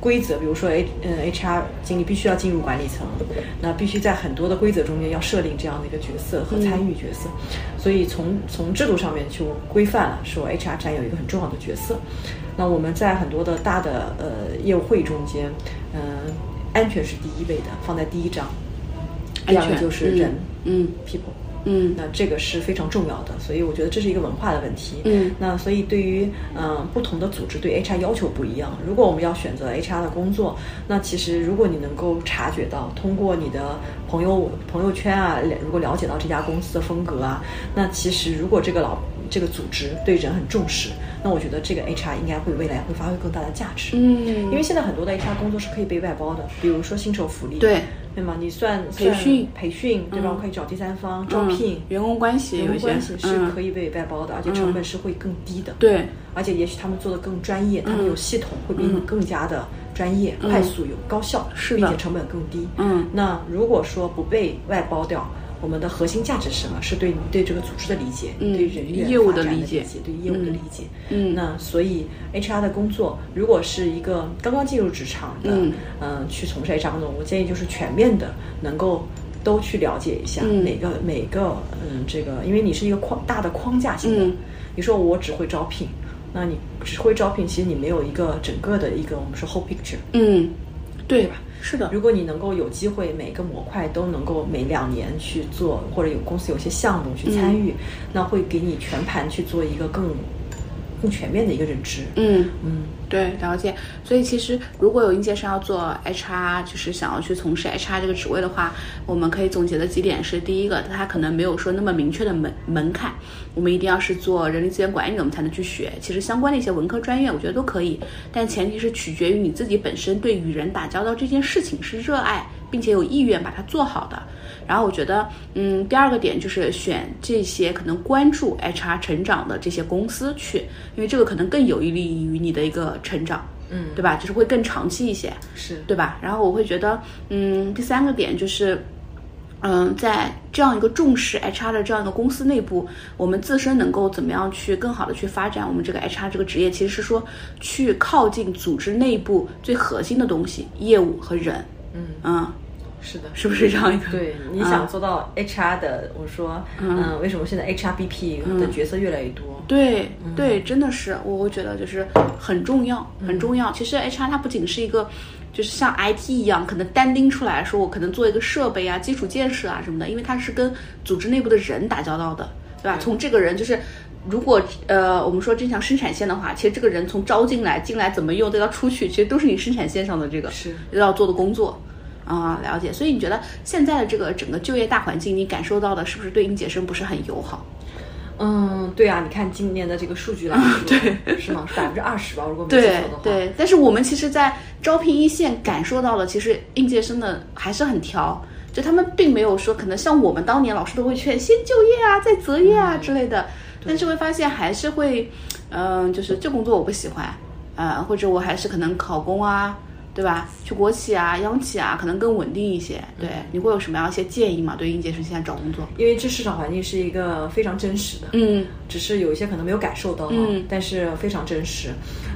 规则，比如说 H 嗯 HR 经理必须要进入管理层，那必须在很多的规则中间要设定这样的一个角色和参与角色，所以从从制度上面去规范了，说 HR 占有一个很重要的角色。那我们在很多的大的呃业务会议中间，嗯，安全是第一位的，放在第一章。第二个就是人，嗯，people。嗯，那这个是非常重要的，所以我觉得这是一个文化的问题。嗯，那所以对于嗯不同的组织对 HR 要求不一样。如果我们要选择 HR 的工作，那其实如果你能够察觉到，通过你的朋友朋友圈啊，如果了解到这家公司的风格啊，那其实如果这个老这个组织对人很重视，那我觉得这个 HR 应该会未来会发挥更大的价值。嗯，因为现在很多的 HR 工作是可以被外包的，比如说薪酬福利。对。对吗？你算培训培训对吧？我可以找第三方招聘，员工关系，员工关系是可以被外包的，而且成本是会更低的。对，而且也许他们做的更专业，他们有系统，会比你更加的专业、快速、有高效，并且成本更低。嗯，那如果说不被外包掉。我们的核心价值是什么？是对你对这个组织的理解，对人员业务的理解，对业务的理解。嗯，那所以 HR 的工作，如果是一个刚刚进入职场的，嗯，去从事 HR 工作，我建议就是全面的，能够都去了解一下每个每个，嗯，这个，因为你是一个框大的框架性的。你说我只会招聘，那你只会招聘，其实你没有一个整个的一个我们说 whole picture。嗯，对吧？是的，如果你能够有机会，每个模块都能够每两年去做，或者有公司有些项目去参与，那会给你全盘去做一个更更全面的一个认知。嗯嗯，对，了解。所以其实如果有应届生要做 HR，就是想要去从事 HR 这个职位的话，我们可以总结的几点是：第一个，他可能没有说那么明确的门门槛。我们一定要是做人力资源管理的，我们才能去学。其实相关的一些文科专业，我觉得都可以，但前提是取决于你自己本身对与人打交道这件事情是热爱，并且有意愿把它做好的。然后我觉得，嗯，第二个点就是选这些可能关注 HR 成长的这些公司去，因为这个可能更有利于你的一个成长，嗯，对吧？就是会更长期一些，是对吧？然后我会觉得，嗯，第三个点就是。嗯，在这样一个重视 HR 的这样一个公司内部，我们自身能够怎么样去更好的去发展我们这个 HR 这个职业？其实是说去靠近组织内部最核心的东西，业务和人。嗯嗯，是的，是不是这样一个？对，你想做到 HR 的，我说，嗯，为什么现在 HRBP 的角色越来越多？对对，真的是，我我觉得就是很重要，很重要。其实 HR 它不仅是一个。就是像 IT 一样，可能单拎出来说，我可能做一个设备啊、基础建设啊什么的，因为它是跟组织内部的人打交道的，对吧？从这个人就是，如果呃我们说正常生产线的话，其实这个人从招进来、进来怎么用，再到出去，其实都是你生产线上的这个是要做的工作啊。了解，所以你觉得现在的这个整个就业大环境，你感受到的是不是对应届生不是很友好？嗯，对啊，你看今年的这个数据来说，对，是吗？是百分之二十吧？如果没记错的话。对，但是我们其实，在招聘一线感受到了，其实应届生的还是很挑，就他们并没有说可能像我们当年老师都会劝先就业啊，再择业啊之类的，但是会发现还是会，嗯，就是这工作我不喜欢，呃，或者我还是可能考公啊。对吧？去国企啊、央企啊，可能更稳定一些。对，你会有什么样一些建议吗？对应届生现在找工作？因为这市场环境是一个非常真实的，嗯，只是有一些可能没有感受到，嗯，但是非常真实。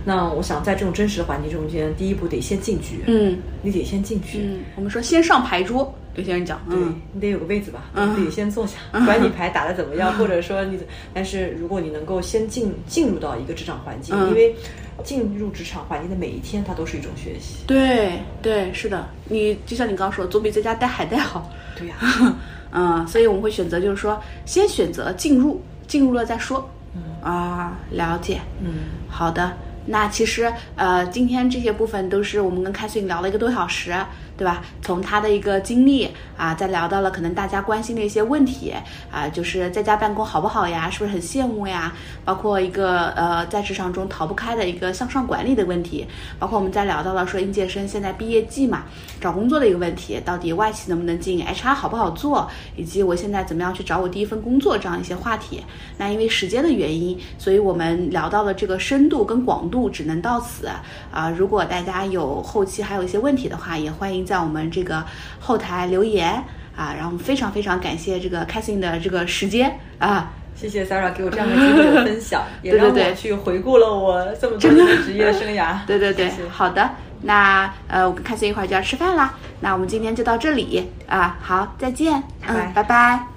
那我想在这种真实的环境中间，第一步得先进局，嗯，你得先进局。嗯，我们说先上牌桌，有些人讲，嗯，你得有个位子吧，嗯，得先坐下，管你 牌打得怎么样，或者说你，但是如果你能够先进进入到一个职场环境，因为。进入职场环境的每一天，它都是一种学习。对对，是的，你就像你刚刚说，总比在家待海带好。对呀，嗯，所以我们会选择，就是说，先选择进入，进入了再说。嗯啊，了解。嗯，好的。那其实，呃，今天这些部分都是我们跟开心聊了一个多小时。对吧？从他的一个经历啊，再聊到了可能大家关心的一些问题啊，就是在家办公好不好呀？是不是很羡慕呀？包括一个呃，在职场中逃不开的一个向上管理的问题，包括我们在聊到了说应届生现在毕业季嘛，找工作的一个问题，到底外企能不能进，HR 好不好做，以及我现在怎么样去找我第一份工作这样一些话题。那因为时间的原因，所以我们聊到了这个深度跟广度，只能到此啊。如果大家有后期还有一些问题的话，也欢迎。在我们这个后台留言啊，然后非常非常感谢这个开心的这个时间啊，谢谢 Sarah 给我这样的机会的分享，也让我去回顾了我这么多年的职业生涯。对对对，好的，那呃，我跟开心一会儿就要吃饭啦，那我们今天就到这里啊，好，再见，嗯，拜拜。